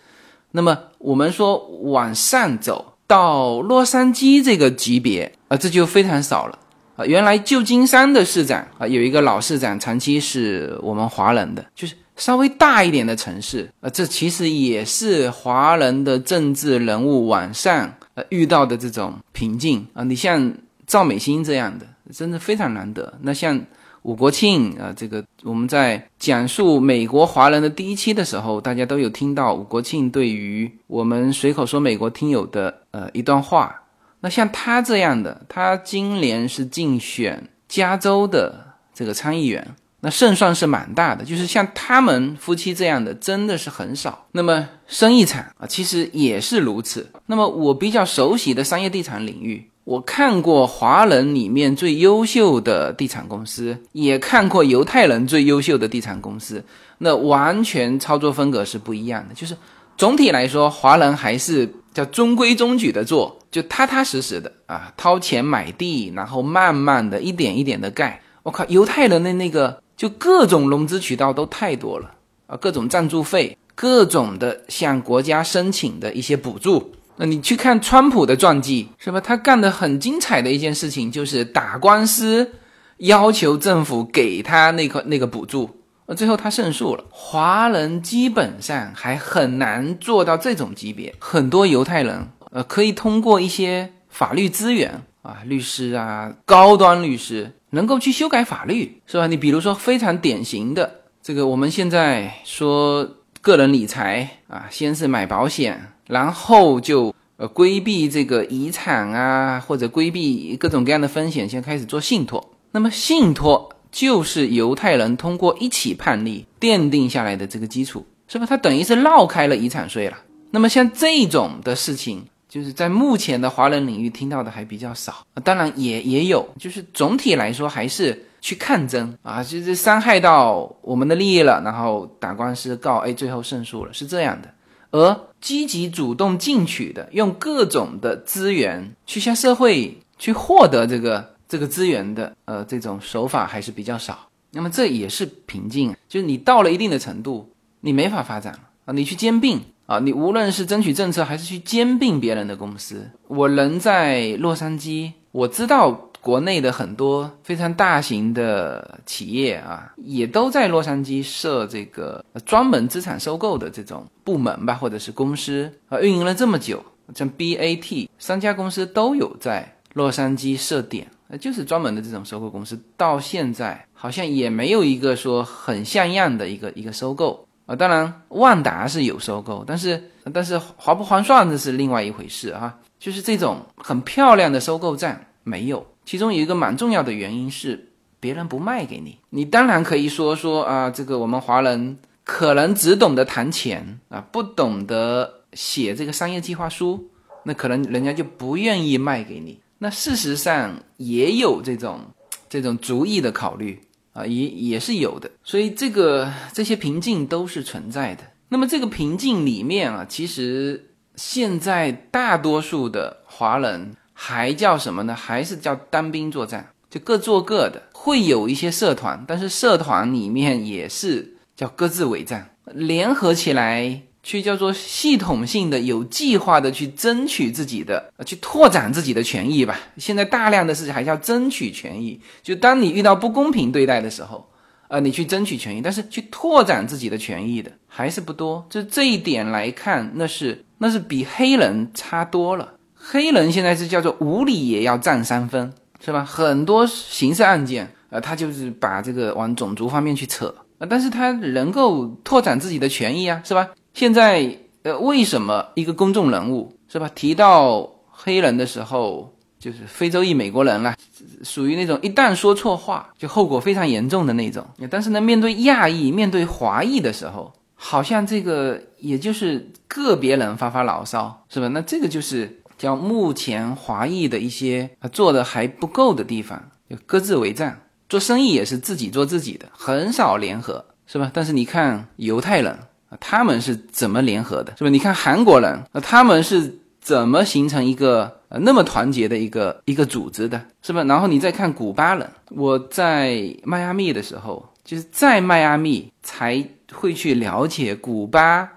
那么我们说往上走到洛杉矶这个级别啊，这就非常少了啊。原来旧金山的市长啊，有一个老市长，长期是我们华人的，就是。稍微大一点的城市，呃，这其实也是华人的政治人物往上呃遇到的这种瓶颈啊。你像赵美心这样的，真的非常难得。那像武国庆啊，这个我们在讲述美国华人的第一期的时候，大家都有听到武国庆对于我们随口说美国听友的呃一段话。那像他这样的，他今年是竞选加州的这个参议员。那胜算是蛮大的，就是像他们夫妻这样的真的是很少。那么生意场啊，其实也是如此。那么我比较熟悉的商业地产领域，我看过华人里面最优秀的地产公司，也看过犹太人最优秀的地产公司，那完全操作风格是不一样的。就是总体来说，华人还是叫中规中矩的做，就踏踏实实的啊，掏钱买地，然后慢慢的一点一点的盖。我靠，犹太人的那个。就各种融资渠道都太多了啊，各种赞助费，各种的向国家申请的一些补助。那你去看川普的传记，是吧？他干的很精彩的一件事情就是打官司，要求政府给他那个那个补助，呃，最后他胜诉了。华人基本上还很难做到这种级别，很多犹太人，呃，可以通过一些法律资源啊，律师啊，高端律师能够去修改法律，是吧？你比如说非常典型的这个，我们现在说个人理财啊，先是买保险，然后就。呃，规避这个遗产啊，或者规避各种各样的风险，先开始做信托。那么，信托就是犹太人通过一起判例奠定下来的这个基础，是吧？它等于是绕开了遗产税了。那么，像这种的事情，就是在目前的华人领域听到的还比较少。当然，也也有，就是总体来说还是去抗争啊，就是伤害到我们的利益了，然后打官司告，哎，最后胜诉了，是这样的。而积极主动进取的，用各种的资源去向社会去获得这个这个资源的，呃，这种手法还是比较少。那么这也是瓶颈，就是你到了一定的程度，你没法发展了啊！你去兼并啊，你无论是争取政策还是去兼并别人的公司。我人在洛杉矶，我知道。国内的很多非常大型的企业啊，也都在洛杉矶设这个专门资产收购的这种部门吧，或者是公司啊，运营了这么久，像 BAT 三家公司都有在洛杉矶设点，呃，就是专门的这种收购公司，到现在好像也没有一个说很像样的一个一个收购啊。当然，万达是有收购，但是但是划不划算这是另外一回事啊。就是这种很漂亮的收购站没有。其中有一个蛮重要的原因是，别人不卖给你。你当然可以说说啊，这个我们华人可能只懂得谈钱啊，不懂得写这个商业计划书，那可能人家就不愿意卖给你。那事实上也有这种这种主意的考虑啊，也也是有的。所以这个这些瓶颈都是存在的。那么这个瓶颈里面啊，其实现在大多数的华人。还叫什么呢？还是叫单兵作战，就各做各的。会有一些社团，但是社团里面也是叫各自为战，联合起来去叫做系统性的、有计划的去争取自己的，去拓展自己的权益吧。现在大量的事情还叫争取权益，就当你遇到不公平对待的时候，呃，你去争取权益，但是去拓展自己的权益的还是不多。就这一点来看，那是那是比黑人差多了。黑人现在是叫做无理也要占三分，是吧？很多刑事案件，呃，他就是把这个往种族方面去扯，呃，但是他能够拓展自己的权益啊，是吧？现在，呃，为什么一个公众人物，是吧？提到黑人的时候，就是非洲裔美国人了，属于那种一旦说错话就后果非常严重的那种。但是呢，面对亚裔、面对华裔的时候，好像这个也就是个别人发发牢骚，是吧？那这个就是。叫目前华裔的一些做的还不够的地方，就各自为战，做生意也是自己做自己的，很少联合，是吧？但是你看犹太人，他们是怎么联合的，是吧？你看韩国人那，他们是怎么形成一个呃那么团结的一个一个组织的，是吧？然后你再看古巴人，我在迈阿密的时候，就是在迈阿密才会去了解古巴，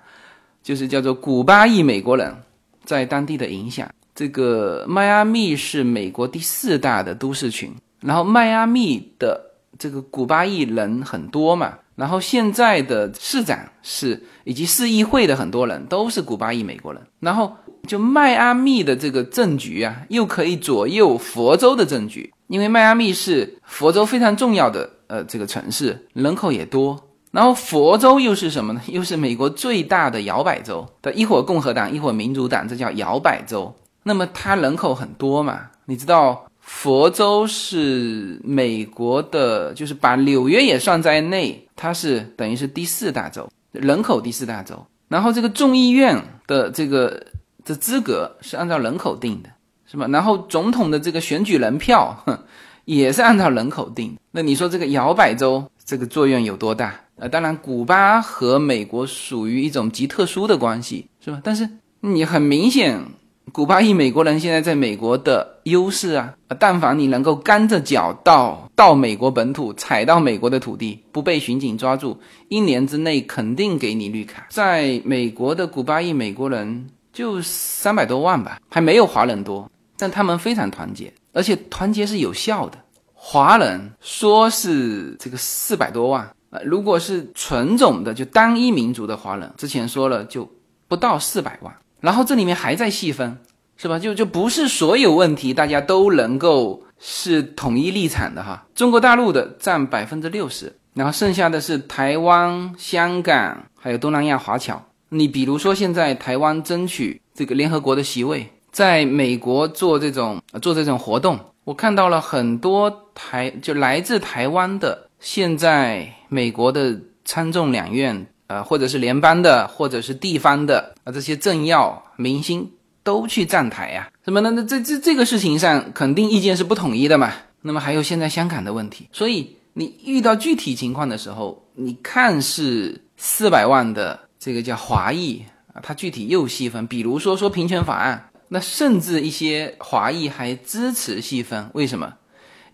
就是叫做古巴裔美国人。在当地的影响，这个迈阿密是美国第四大的都市群，然后迈阿密的这个古巴裔人很多嘛，然后现在的市长是以及市议会的很多人都是古巴裔美国人，然后就迈阿密的这个政局啊，又可以左右佛州的政局，因为迈阿密是佛州非常重要的呃这个城市，人口也多。然后佛州又是什么呢？又是美国最大的摇摆州的，一会儿共和党，一会儿民主党，这叫摇摆州。那么它人口很多嘛？你知道佛州是美国的，就是把纽约也算在内，它是等于是第四大州，人口第四大州。然后这个众议院的这个的资格是按照人口定的，是吧？然后总统的这个选举人票，也是按照人口定。那你说这个摇摆州这个作用有多大？呃，当然，古巴和美国属于一种极特殊的关系，是吧？但是你很明显，古巴裔美国人现在在美国的优势啊，但凡你能够干着脚到到美国本土，踩到美国的土地，不被巡警抓住，一年之内肯定给你绿卡。在美国的古巴裔美国人就三百多万吧，还没有华人多，但他们非常团结，而且团结是有效的。华人说是这个四百多万，呃，如果是纯种的就单一民族的华人，之前说了就不到四百万，然后这里面还在细分，是吧？就就不是所有问题大家都能够是统一立场的哈。中国大陆的占百分之六十，然后剩下的是台湾、香港还有东南亚华侨。你比如说现在台湾争取这个联合国的席位，在美国做这种做这种活动。我看到了很多台就来自台湾的，现在美国的参众两院，呃，或者是联邦的，或者是地方的啊，这些政要明星都去站台呀。什么呢？那这这这个事情上肯定意见是不统一的嘛。那么还有现在香港的问题，所以你遇到具体情况的时候，你看是四百万的这个叫华裔啊，它具体又细分，比如说说平权法案。那甚至一些华裔还支持细分，为什么？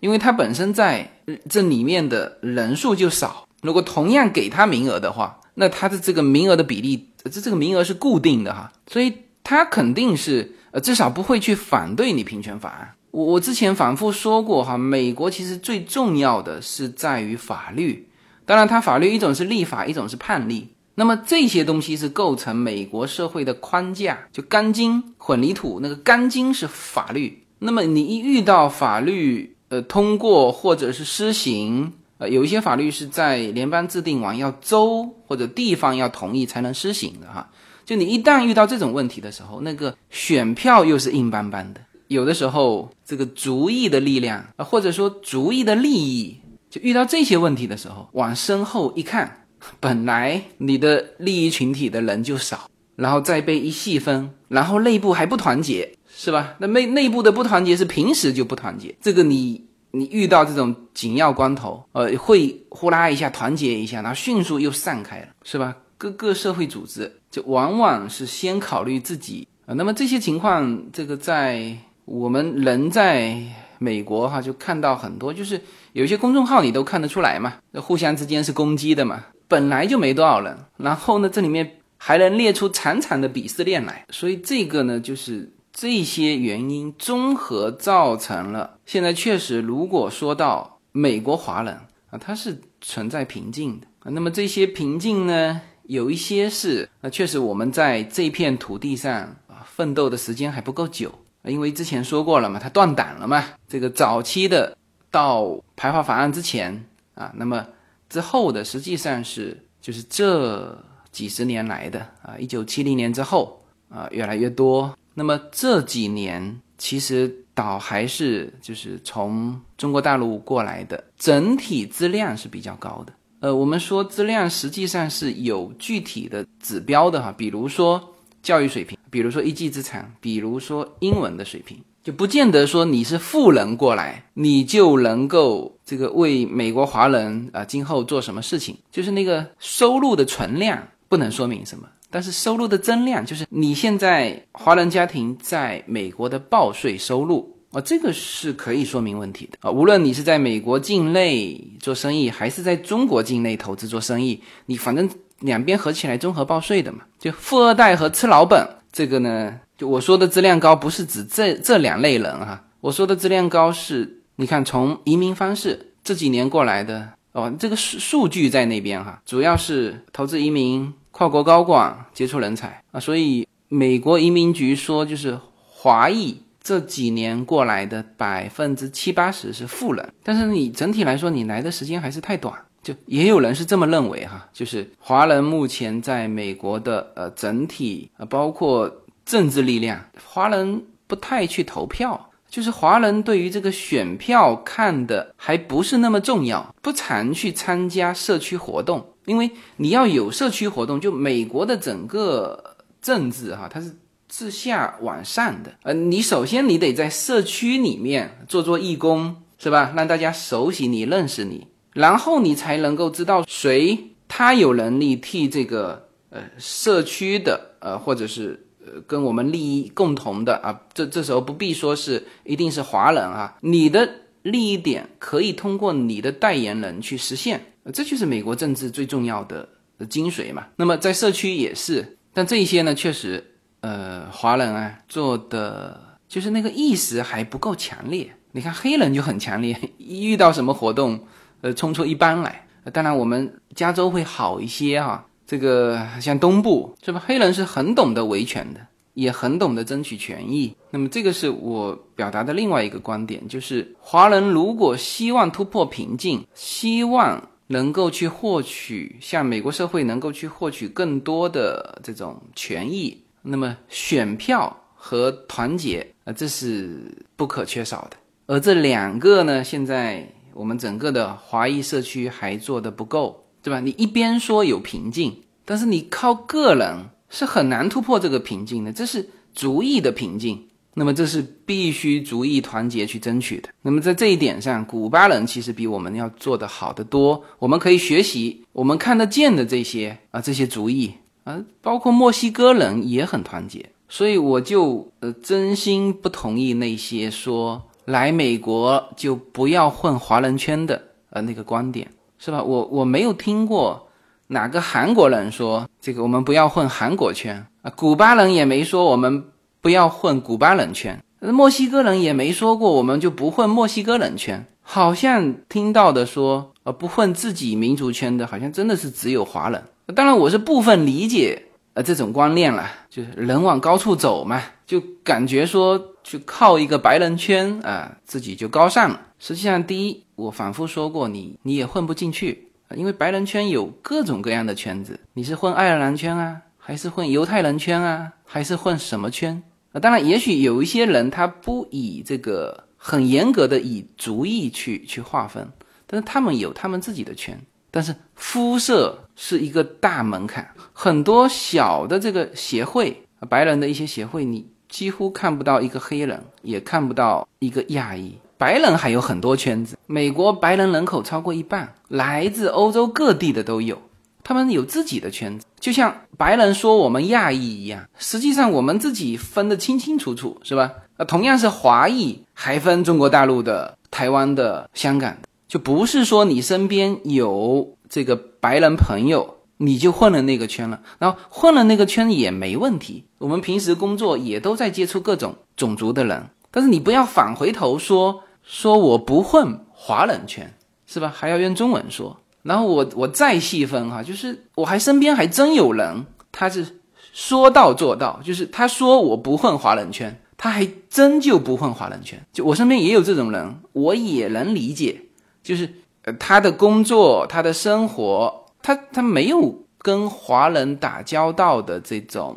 因为他本身在这里面的人数就少。如果同样给他名额的话，那他的这个名额的比例，这这个名额是固定的哈，所以他肯定是呃至少不会去反对你平权法案。我我之前反复说过哈，美国其实最重要的是在于法律，当然它法律一种是立法，一种是判例。那么这些东西是构成美国社会的框架，就钢筋混凝土，那个钢筋是法律。那么你一遇到法律，呃，通过或者是施行，呃，有一些法律是在联邦制定完，要州或者地方要同意才能施行的哈。就你一旦遇到这种问题的时候，那个选票又是硬邦邦的。有的时候这个族裔的力量啊，或者说族裔的利益，就遇到这些问题的时候，往身后一看。本来你的利益群体的人就少，然后再被一细分，然后内部还不团结，是吧？那内内部的不团结是平时就不团结，这个你你遇到这种紧要关头，呃，会呼啦一下团结一下，然后迅速又散开了，是吧？各个社会组织就往往是先考虑自己啊。那么这些情况，这个在我们人在美国哈就看到很多，就是有些公众号你都看得出来嘛，互相之间是攻击的嘛。本来就没多少人，然后呢，这里面还能列出长长的鄙视链来，所以这个呢，就是这些原因综合造成了现在确实，如果说到美国华人啊，他是存在瓶颈的啊。那么这些瓶颈呢，有一些是啊，确实我们在这片土地上啊奋斗的时间还不够久啊，因为之前说过了嘛，他断档了嘛。这个早期的到排华法案之前啊，那么。之后的实际上是就是这几十年来的啊，一九七零年之后啊，越来越多。那么这几年其实倒还是就是从中国大陆过来的，整体质量是比较高的。呃，我们说质量实际上是有具体的指标的哈，比如说教育水平，比如说一技之长，比如说英文的水平。就不见得说你是富人过来，你就能够这个为美国华人啊今后做什么事情？就是那个收入的存量不能说明什么，但是收入的增量，就是你现在华人家庭在美国的报税收入啊，这个是可以说明问题的啊。无论你是在美国境内做生意，还是在中国境内投资做生意，你反正两边合起来综合报税的嘛。就富二代和吃老本这个呢？就我说的质量高不是指这这两类人哈，我说的质量高是，你看从移民方式这几年过来的哦，这个数数据在那边哈，主要是投资移民、跨国高管、杰出人才。啊，所以美国移民局说就是华裔这几年过来的百分之七八十是富人，但是你整体来说你来的时间还是太短，就也有人是这么认为哈，就是华人目前在美国的呃整体呃包括。政治力量，华人不太去投票，就是华人对于这个选票看的还不是那么重要，不常去参加社区活动，因为你要有社区活动，就美国的整个政治哈，它是自下往上的，呃，你首先你得在社区里面做做义工，是吧？让大家熟悉你、认识你，然后你才能够知道谁他有能力替这个呃社区的呃或者是。呃，跟我们利益共同的啊，这这时候不必说是一定是华人啊，你的利益点可以通过你的代言人去实现，这就是美国政治最重要的精髓嘛。那么在社区也是，但这一些呢，确实，呃，华人啊做的就是那个意识还不够强烈，你看黑人就很强烈，一遇到什么活动，呃，冲出一班来。当然，我们加州会好一些哈，这个像东部是吧？黑人是很懂得维权的，也很懂得争取权益。那么，这个是我表达的另外一个观点，就是华人如果希望突破瓶颈，希望能够去获取像美国社会能够去获取更多的这种权益，那么选票和团结啊，这是不可缺少的。而这两个呢，现在。我们整个的华裔社区还做的不够，对吧？你一边说有瓶颈，但是你靠个人是很难突破这个瓶颈的，这是族裔的瓶颈。那么这是必须族裔团结去争取的。那么在这一点上，古巴人其实比我们要做的好得多。我们可以学习我们看得见的这些啊，这些族裔啊，包括墨西哥人也很团结。所以我就呃真心不同意那些说。来美国就不要混华人圈的，呃，那个观点是吧？我我没有听过哪个韩国人说这个我们不要混韩国圈啊，古巴人也没说我们不要混古巴人圈，墨西哥人也没说过我们就不混墨西哥人圈，好像听到的说呃不混自己民族圈的，好像真的是只有华人。当然我是部分理解呃这种观念了，就是人往高处走嘛，就感觉说。去靠一个白人圈啊，自己就高尚了。实际上，第一，我反复说过，你你也混不进去，因为白人圈有各种各样的圈子，你是混爱尔兰圈啊，还是混犹太人圈啊，还是混什么圈啊？当然，也许有一些人他不以这个很严格的以族裔去去划分，但是他们有他们自己的圈。但是肤色是一个大门槛，很多小的这个协会，白人的一些协会，你。几乎看不到一个黑人，也看不到一个亚裔。白人还有很多圈子，美国白人人口超过一半，来自欧洲各地的都有，他们有自己的圈子。就像白人说我们亚裔一样，实际上我们自己分得清清楚楚，是吧？啊，同样是华裔，还分中国大陆的、台湾的、香港的，就不是说你身边有这个白人朋友。你就混了那个圈了，然后混了那个圈也没问题。我们平时工作也都在接触各种种族的人，但是你不要反回头说说我不混华人圈，是吧？还要用中文说。然后我我再细分哈，就是我还身边还真有人，他是说到做到，就是他说我不混华人圈，他还真就不混华人圈。就我身边也有这种人，我也能理解，就是呃他的工作，他的生活。他他没有跟华人打交道的这种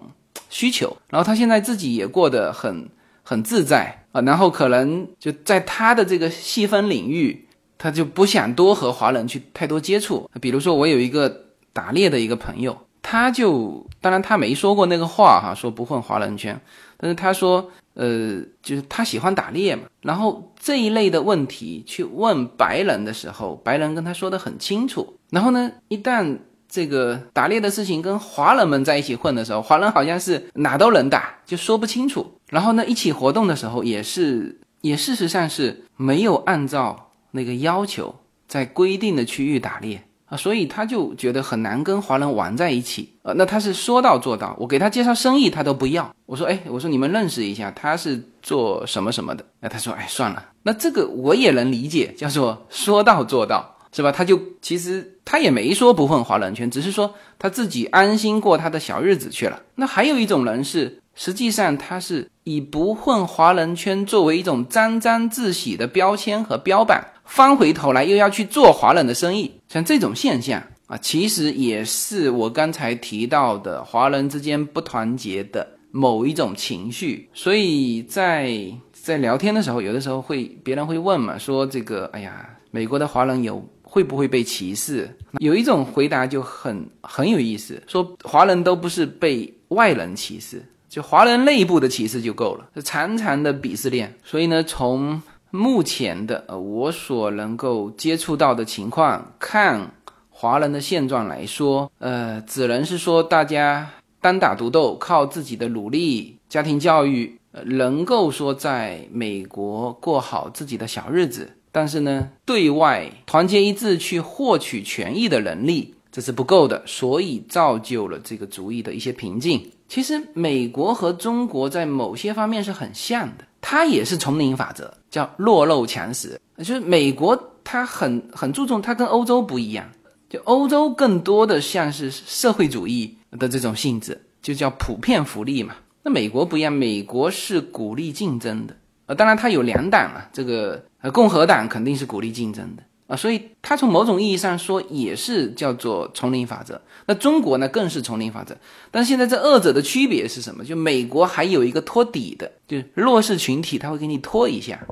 需求，然后他现在自己也过得很很自在啊，然后可能就在他的这个细分领域，他就不想多和华人去太多接触。比如说，我有一个打猎的一个朋友，他就当然他没说过那个话哈，说不混华人圈，但是他说，呃，就是他喜欢打猎嘛，然后这一类的问题去问白人的时候，白人跟他说的很清楚。然后呢，一旦这个打猎的事情跟华人们在一起混的时候，华人好像是哪都能打，就说不清楚。然后呢，一起活动的时候也是，也事实上是没有按照那个要求在规定的区域打猎啊，所以他就觉得很难跟华人玩在一起。呃，那他是说到做到，我给他介绍生意他都不要。我说，哎，我说你们认识一下，他是做什么什么的？那他说，哎，算了。那这个我也能理解，叫做说到做到。是吧？他就其实他也没说不混华人圈，只是说他自己安心过他的小日子去了。那还有一种人是，实际上他是以不混华人圈作为一种沾沾自喜的标签和标榜，翻回头来又要去做华人的生意。像这种现象啊，其实也是我刚才提到的华人之间不团结的某一种情绪。所以在在聊天的时候，有的时候会别人会问嘛，说这个，哎呀，美国的华人有。会不会被歧视？有一种回答就很很有意思，说华人都不是被外人歧视，就华人内部的歧视就够了，是长长的鄙视链。所以呢，从目前的呃我所能够接触到的情况看，华人的现状来说，呃，只能是说大家单打独斗，靠自己的努力、家庭教育，能够说在美国过好自己的小日子。但是呢，对外团结一致去获取权益的能力，这是不够的，所以造就了这个主义的一些瓶颈。其实，美国和中国在某些方面是很像的，它也是丛林法则，叫弱肉强食。就是美国它很很注重，它跟欧洲不一样，就欧洲更多的像是社会主义的这种性质，就叫普遍福利嘛。那美国不一样，美国是鼓励竞争的。呃，当然它有两党啊，这个呃共和党肯定是鼓励竞争的。啊，所以它从某种意义上说也是叫做丛林法则。那中国呢，更是丛林法则。但现在这二者的区别是什么？就美国还有一个托底的，就是弱势群体，他会给你托一下。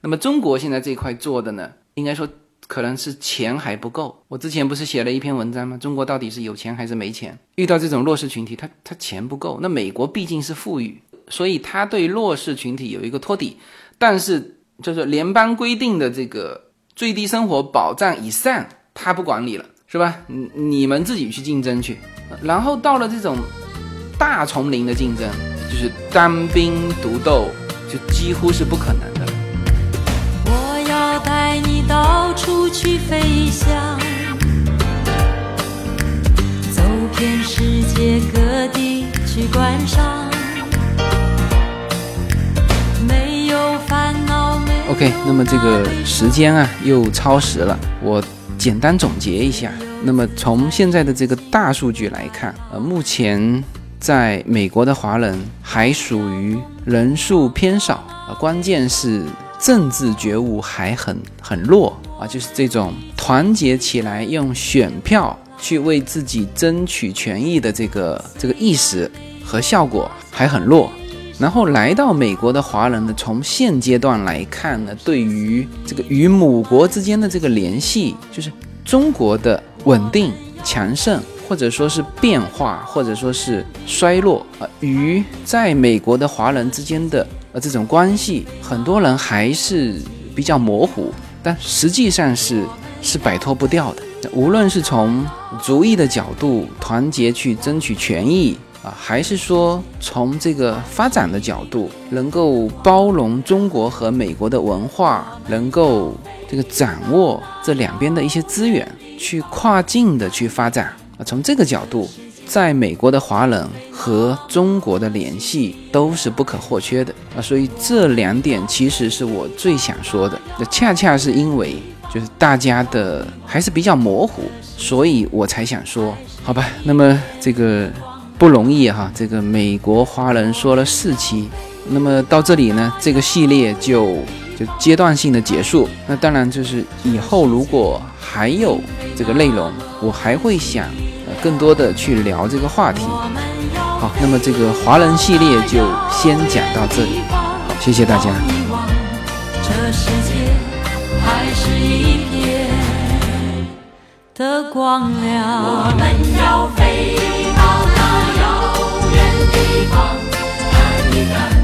那么中国现在这块做的呢，应该说可能是钱还不够。我之前不是写了一篇文章吗？中国到底是有钱还是没钱？遇到这种弱势群体，他他钱不够。那美国毕竟是富裕，所以他对弱势群体有一个托底，但是就是联邦规定的这个。最低生活保障以上，他不管你了，是吧？你你们自己去竞争去。然后到了这种大丛林的竞争，就是单兵独斗，就几乎是不可能的。我要带你到处去飞翔，走遍世界各地去观赏。OK，那么这个时间啊又超时了，我简单总结一下。那么从现在的这个大数据来看，呃，目前在美国的华人还属于人数偏少，啊，关键是政治觉悟还很很弱啊，就是这种团结起来用选票去为自己争取权益的这个这个意识和效果还很弱。然后来到美国的华人呢，从现阶段来看呢，对于这个与母国之间的这个联系，就是中国的稳定强盛，或者说是变化，或者说是衰落啊，与在美国的华人之间的呃这种关系，很多人还是比较模糊，但实际上是是摆脱不掉的。无论是从族裔的角度团结去争取权益。啊，还是说从这个发展的角度，能够包容中国和美国的文化，能够这个掌握这两边的一些资源，去跨境的去发展啊。从这个角度，在美国的华人和中国的联系都是不可或缺的啊。所以这两点其实是我最想说的。那恰恰是因为就是大家的还是比较模糊，所以我才想说，好吧。那么这个。不容易哈，这个美国华人说了四期，那么到这里呢，这个系列就就阶段性的结束。那当然就是以后如果还有这个内容，我还会想呃更多的去聊这个话题。好，那么这个华人系列就先讲到这里，好，谢谢大家。这世界还是一片的光亮。看一看。